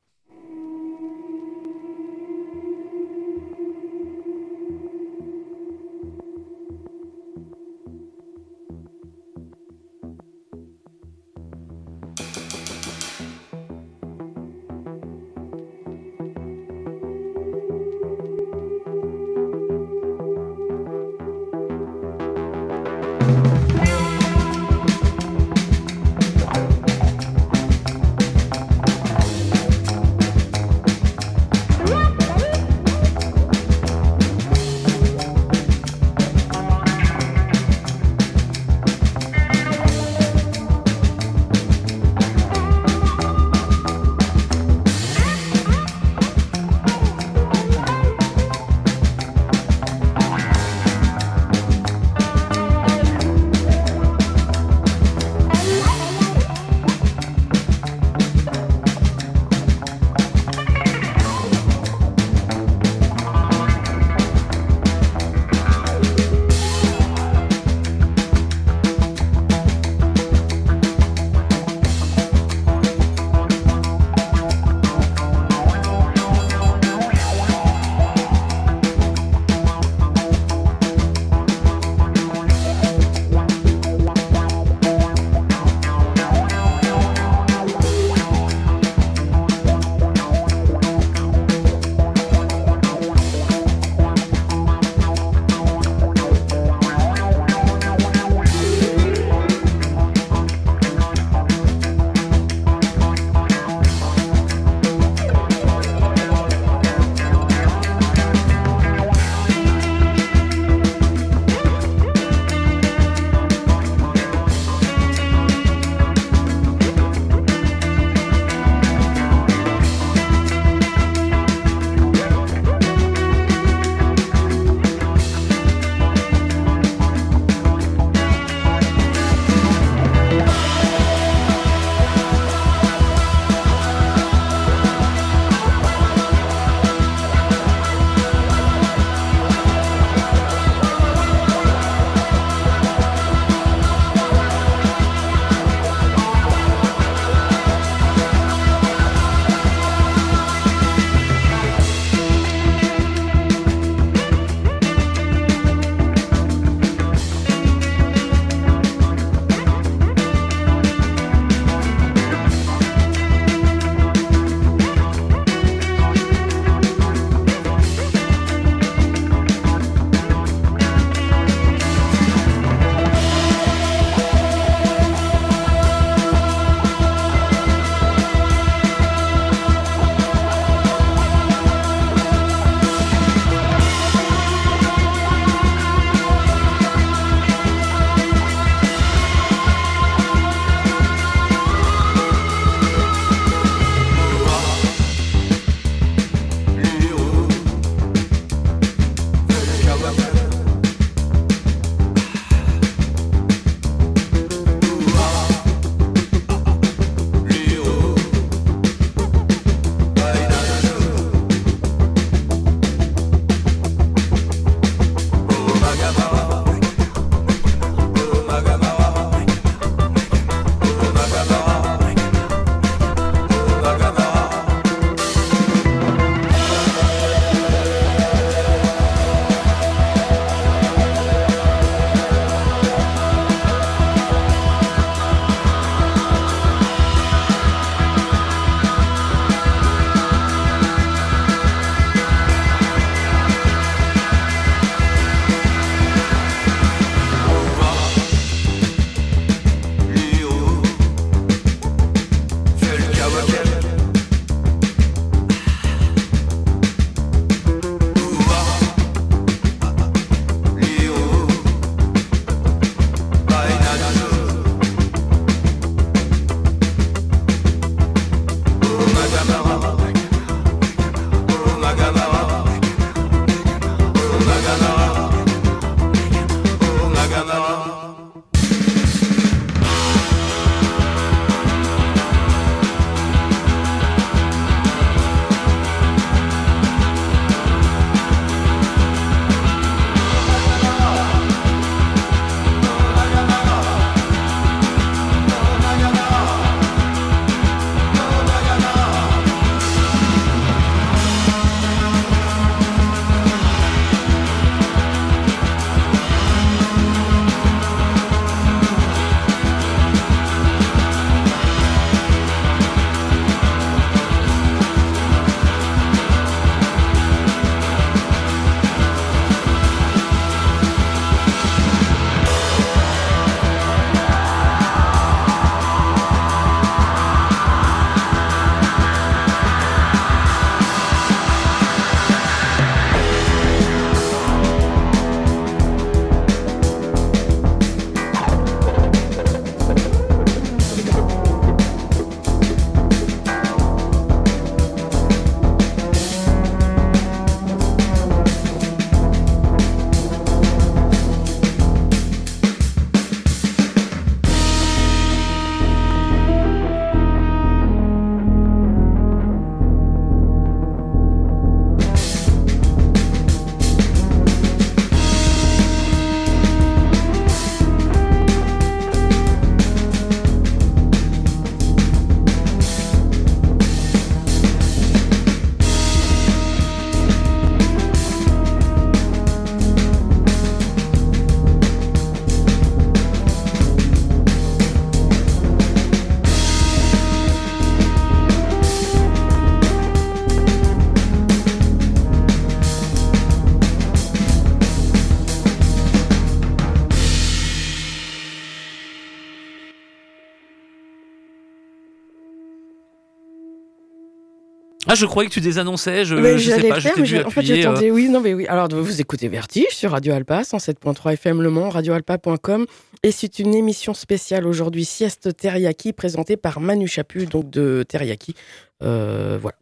Ah, je croyais que tu désannonçais. Je, Mais je sais pas. Je faire, mais en fait, appuyer, euh, j'attendais. Oui, non, mais oui. Alors, vous écoutez Vertige sur Radio Alpa, 107.3 FM Le Mans, radioalpa.com. Et c'est une émission spéciale aujourd'hui, Sieste Teriyaki, présentée par Manu Chapu, donc de Teriyaki. Euh, voilà.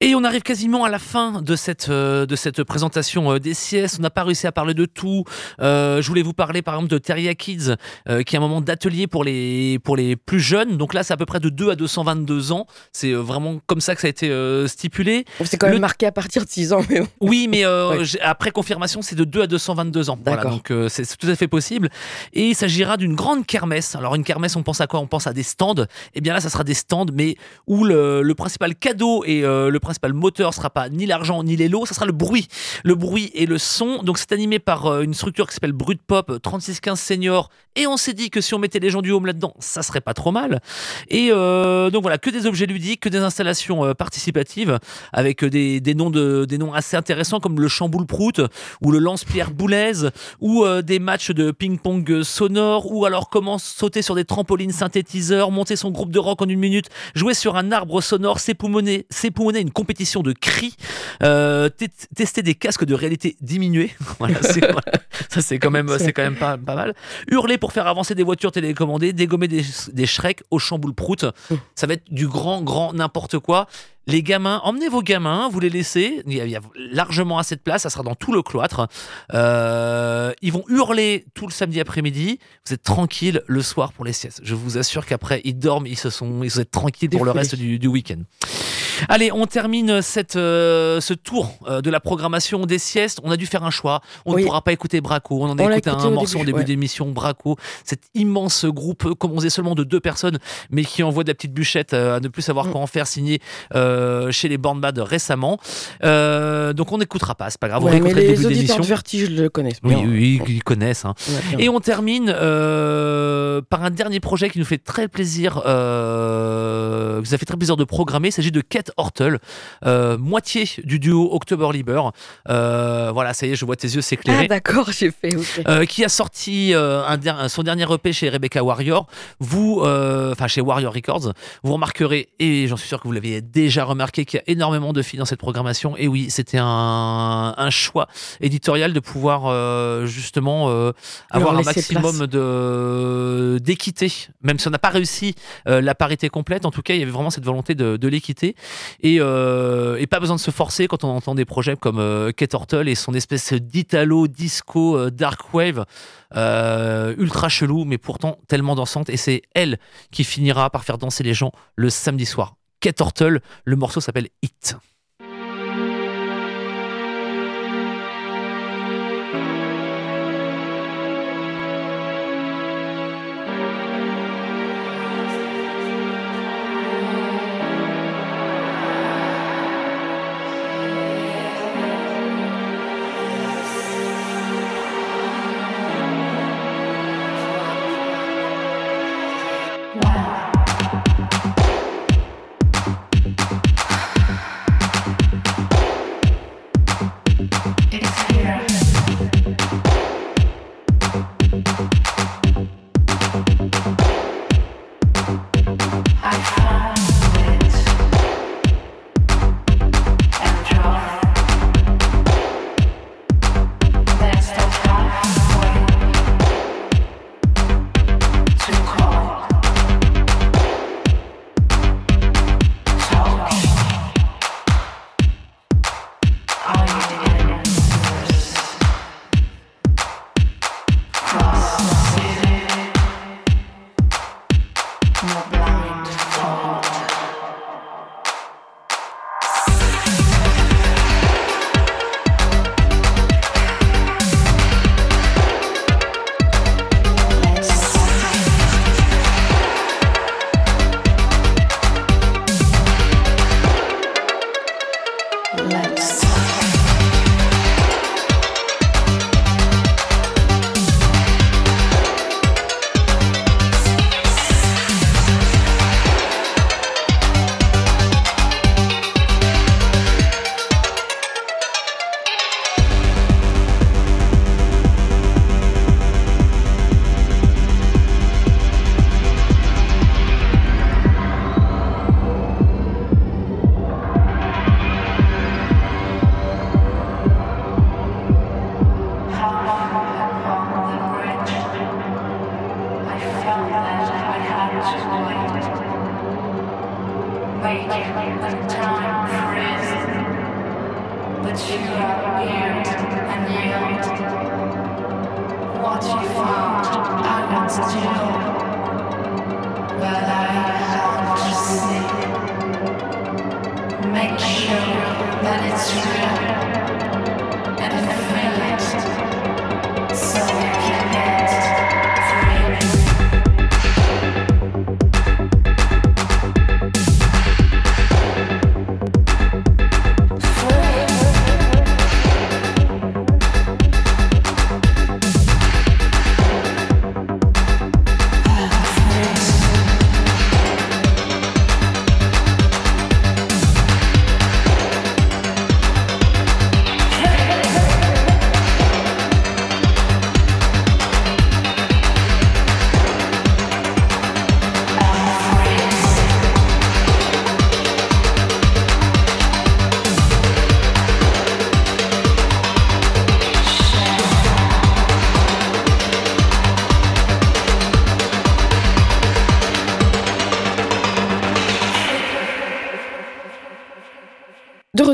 Et on arrive quasiment à la fin de cette, euh, de cette présentation euh, des siestes. On n'a pas réussi à parler de tout. Euh, je voulais vous parler par exemple de Teria Kids, qui est un moment d'atelier pour les, pour les plus jeunes. Donc là, c'est à peu près de 2 à 222 ans. C'est vraiment comme ça que ça a été stipulé. C'est quand même Le- marqué à partir de 6 ans, mais. Oui, mais Ouais. après confirmation, c'est de 2 à 222 ans. Voilà, D'accord. donc c'est tout à fait possible. Et il s'agira d'une grande kermesse. Alors une kermesse, on pense à quoi? On pense à des stands. Et bien là, ça sera des stands, mais où le, le principal cadeau et le principal moteur sera pas ni l'argent ni les lots, ça sera le bruit. Le bruit et le son. Donc c'est animé par euh, une structure qui s'appelle Brut Pop 3615 Senior. Et on s'est dit que si on mettait les gens du home là-dedans, ça serait pas trop mal. Et euh, donc voilà, que des objets ludiques, que des installations euh, participatives avec euh, des, des noms de, des noms assez intéressants comme le chamboule prout ou le lance-pierre boulaise ou euh, des matchs de ping-pong euh, sonore ou alors comment sauter sur des trampolines synthétiseurs, monter son groupe de rock en une minute, jouer sur un arbre sonore, s'époumoner, s'époumoner une compétition de cris, euh, te- tester des casques de réalité diminuée. voilà, ça c'est quand même, c'est quand même pas, pas mal. Hurler pour faire avancer des voitures télécommandées, dégommer des, des Shrek au chamboule prout. Ça va être du grand, grand n'importe quoi. Les gamins, emmenez vos gamins, vous les laissez. Il y a, il y a largement assez de place, ça sera dans tout le cloître. Euh, ils vont hurler tout le samedi après-midi. Vous êtes tranquille le soir pour les siestes. Je vous assure qu'après, ils dorment, ils se sont, ils sont tranquilles pour le reste du, du week-end. Allez, on termine cette, euh, ce tour euh, de la programmation des siestes. On a dû faire un choix. On Oui. ne pourra pas écouter Braco. On en a On écouté écouté un au morceau au début, ouais. d'émission. Braco, cet immense groupe composé seulement de deux personnes, mais qui envoie de la petite bûchette euh, à ne plus savoir Mm. quoi en faire, signé chez les Born Bad récemment. Donc on n'écoutera pas, c'est pas grave. on Ouais, mais réécoutera le les début de Vertige le connaissent Oui, oui, ils connaissent. hein. Ouais. Et on termine euh, par un dernier projet qui nous fait très plaisir, euh, qui nous a fait très plaisir de programmer. Il s'agit de Kate Hortel, euh, moitié du duo October Liber. Euh, voilà, ça y est, je vois tes yeux Ah, s'éclairer. d'accord, j'ai fait. ok. Euh, qui a sorti un der- son dernier EP chez Rebecca Warrior. Vous, enfin chez Warrior Records, vous remarquerez, et j'en suis sûr que vous l'avez déjà remarqué, qu'il y a énormément de filles dans cette programmation. Et oui, c'était un, un choix éditorial de pouvoir justement avoir un maximum de d'équité, même si on n'a pas réussi euh, la parité complète. En tout cas, il y avait vraiment cette volonté de, l'équité et, euh, et pas besoin de se forcer quand on entend des projets comme euh, Kate Hortle et son espèce d'italo disco euh, dark wave euh, ultra chelou, mais pourtant tellement dansante. Et c'est elle qui finira par faire danser les gens le samedi soir. Kate Hortle, le morceau s'appelle Hit.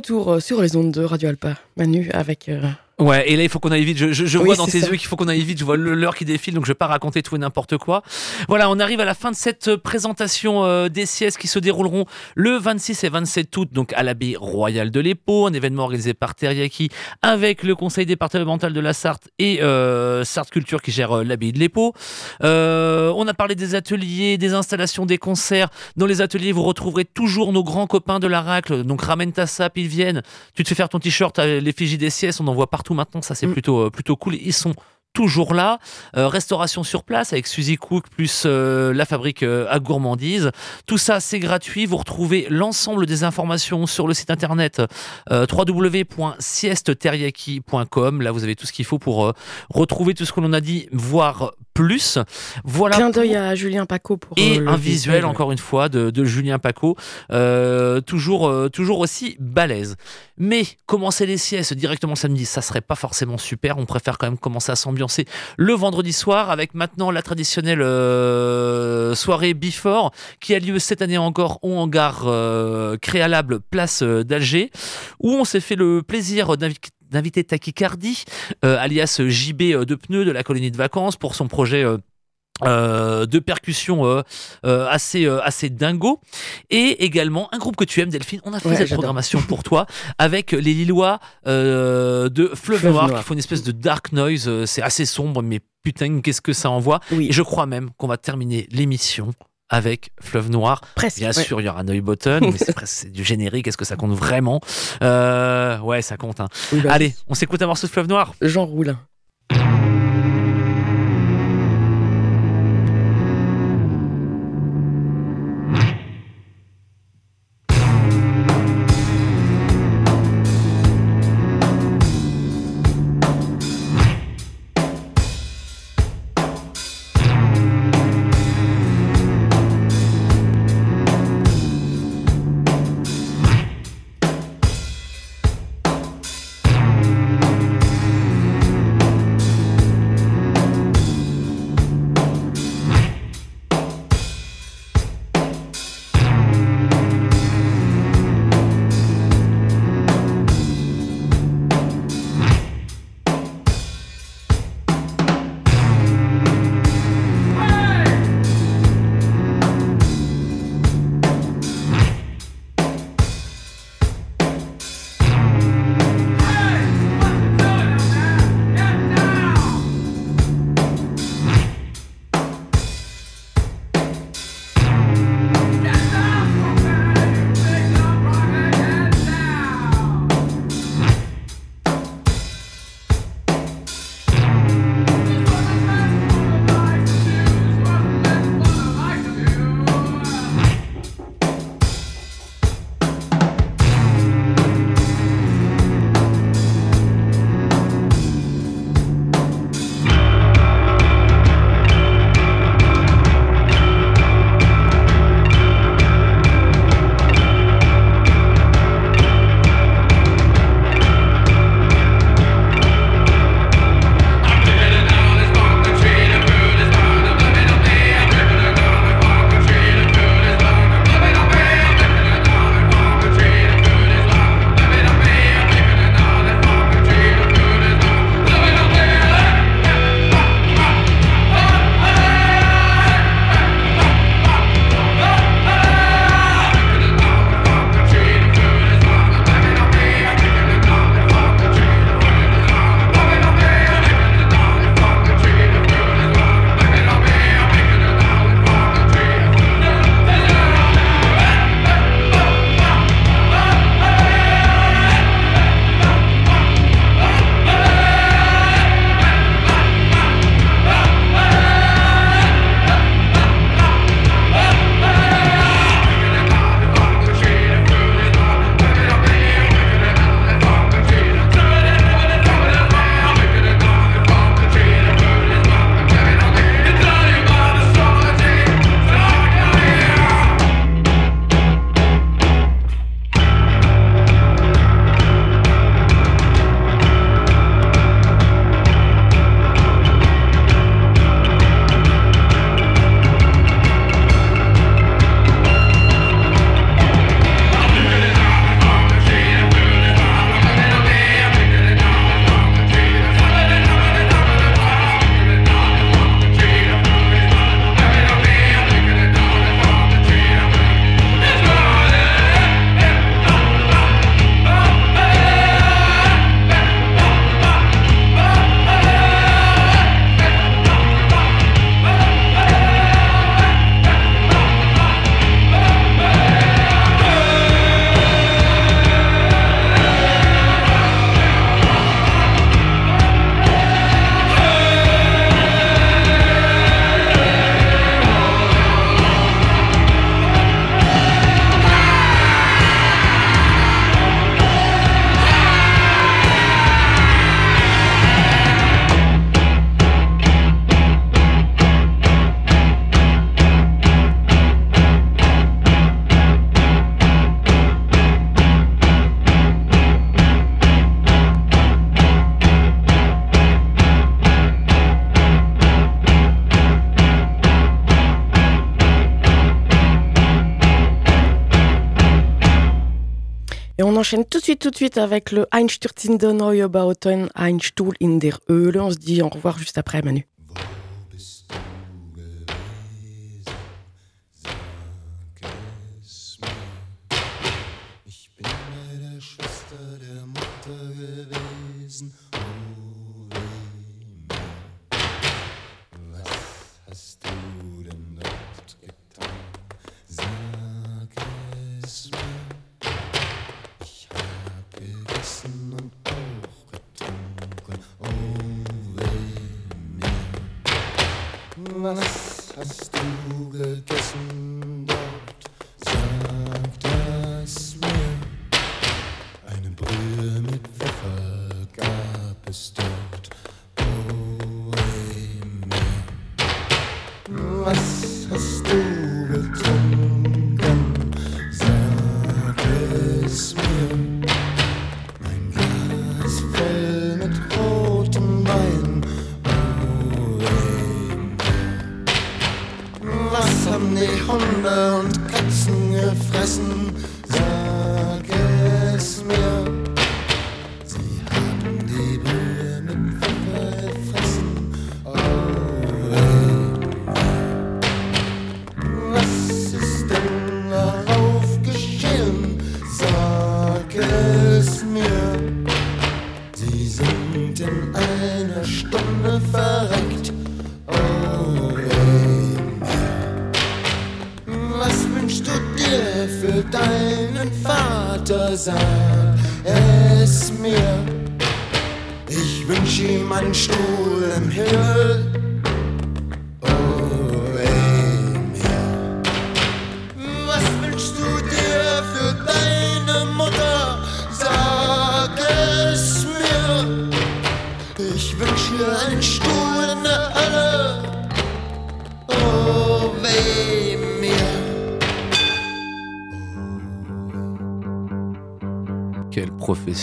Retour euh, sur les ondes de Radio Alpa, Manu, avec euh, Ouais, et là, il faut qu'on aille vite. Je, je, je vois dans tes yeux qu'il faut qu'on aille vite. Je vois l'heure qui défile, donc je vais pas raconter tout et n'importe quoi. Voilà, on arrive à la fin de cette euh, présentation euh, des siestes qui se dérouleront le 26 et 27 août, donc à l'abbaye royale de l'Épau, un événement organisé par Teriaki avec le conseil départemental de la Sarthe et euh, Sarthe Culture qui gère euh, l'abbaye de l'Épau. Euh, on a parlé des ateliers, des installations, des concerts. Dans les ateliers, vous retrouverez toujours nos grands copains de la RACLE. Donc ramène ta sap, ils viennent. Tu te fais faire ton t-shirt, l'effigie des siestes, on en voit partout maintenant, ça c'est mm. plutôt, euh, plutôt cool. Ils sont toujours là. Euh, restauration sur place avec Suzy Cook plus euh, la fabrique à gourmandise. Tout ça, c'est gratuit. Vous retrouvez l'ensemble des informations sur le site internet www.siesteteriaki.com. Là, vous avez tout ce qu'il faut pour retrouver tout ce que l'on a dit, voir plus. Voilà. Clin d'œil à Julien Paco pour et un visuel, encore une fois de, de Julien Paco, toujours toujours aussi balèze. Mais commencer les siestes directement samedi, ça serait pas forcément super. On préfère quand même commencer à s'ambiancer le vendredi soir avec maintenant la traditionnelle euh, soirée Before qui a lieu cette année encore au hangar euh, Créalable Place euh, d'Alger où on s'est fait le plaisir d'inviter Tachycardie, alias JB de pneus de la colonie de vacances pour son projet euh, de percussions euh, euh, assez assez dingo et également un groupe que tu aimes Delphine on a fait cette programmation pour toi avec les Lillois de Fleuve, Noir, qui font une espèce de dark noise c'est assez sombre mais putain qu'est-ce que ça envoie et je crois même qu'on va terminer l'émission avec Fleuve Noir. Presque, Bien sûr, il y aura Noy Button, mais c'est du générique. Est-ce que ça compte vraiment? Ouais, ça compte. Hein. Bah Allez, on s'écoute un morceau de Fleuve Noir. Jean Roulin. Suite, avec le Einstürzende Neubauten Einstuhl in der Höhle. On se dit au revoir juste après, Manu.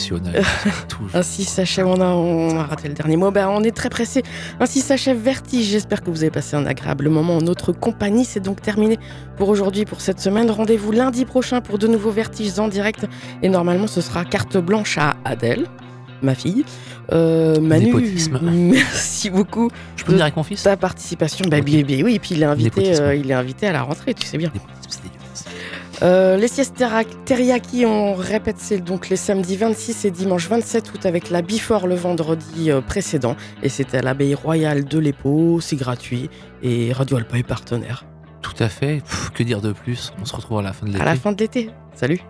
Toujours. Ainsi s'achève, on a, on a raté le dernier mot, ben, on est très pressé. Ainsi s'achève Vertige, j'espère que vous avez passé un agréable moment en notre compagnie. C'est donc terminé pour aujourd'hui, pour cette semaine. Rendez-vous lundi prochain pour de nouveaux Vertiges en direct. Et normalement, ce sera carte blanche à Adèle, ma fille. Euh, Manu, merci beaucoup Je peux venir avec mon fils ta participation. Bah, oui, et puis il est, invité, euh, il est invité à la rentrée, tu sais bien. C'est. Euh, les siestes teriyaki, on répète, c'est donc les samedis 26 et dimanche 27 août avec la Before le vendredi euh, précédent. Et c'était à l'abbaye royale de l'Épau, c'est gratuit. Et Radio Alpa est partenaire. Tout à fait. Pff, que dire de plus? On se retrouve à la fin de l'été. À la fin de l'été. Salut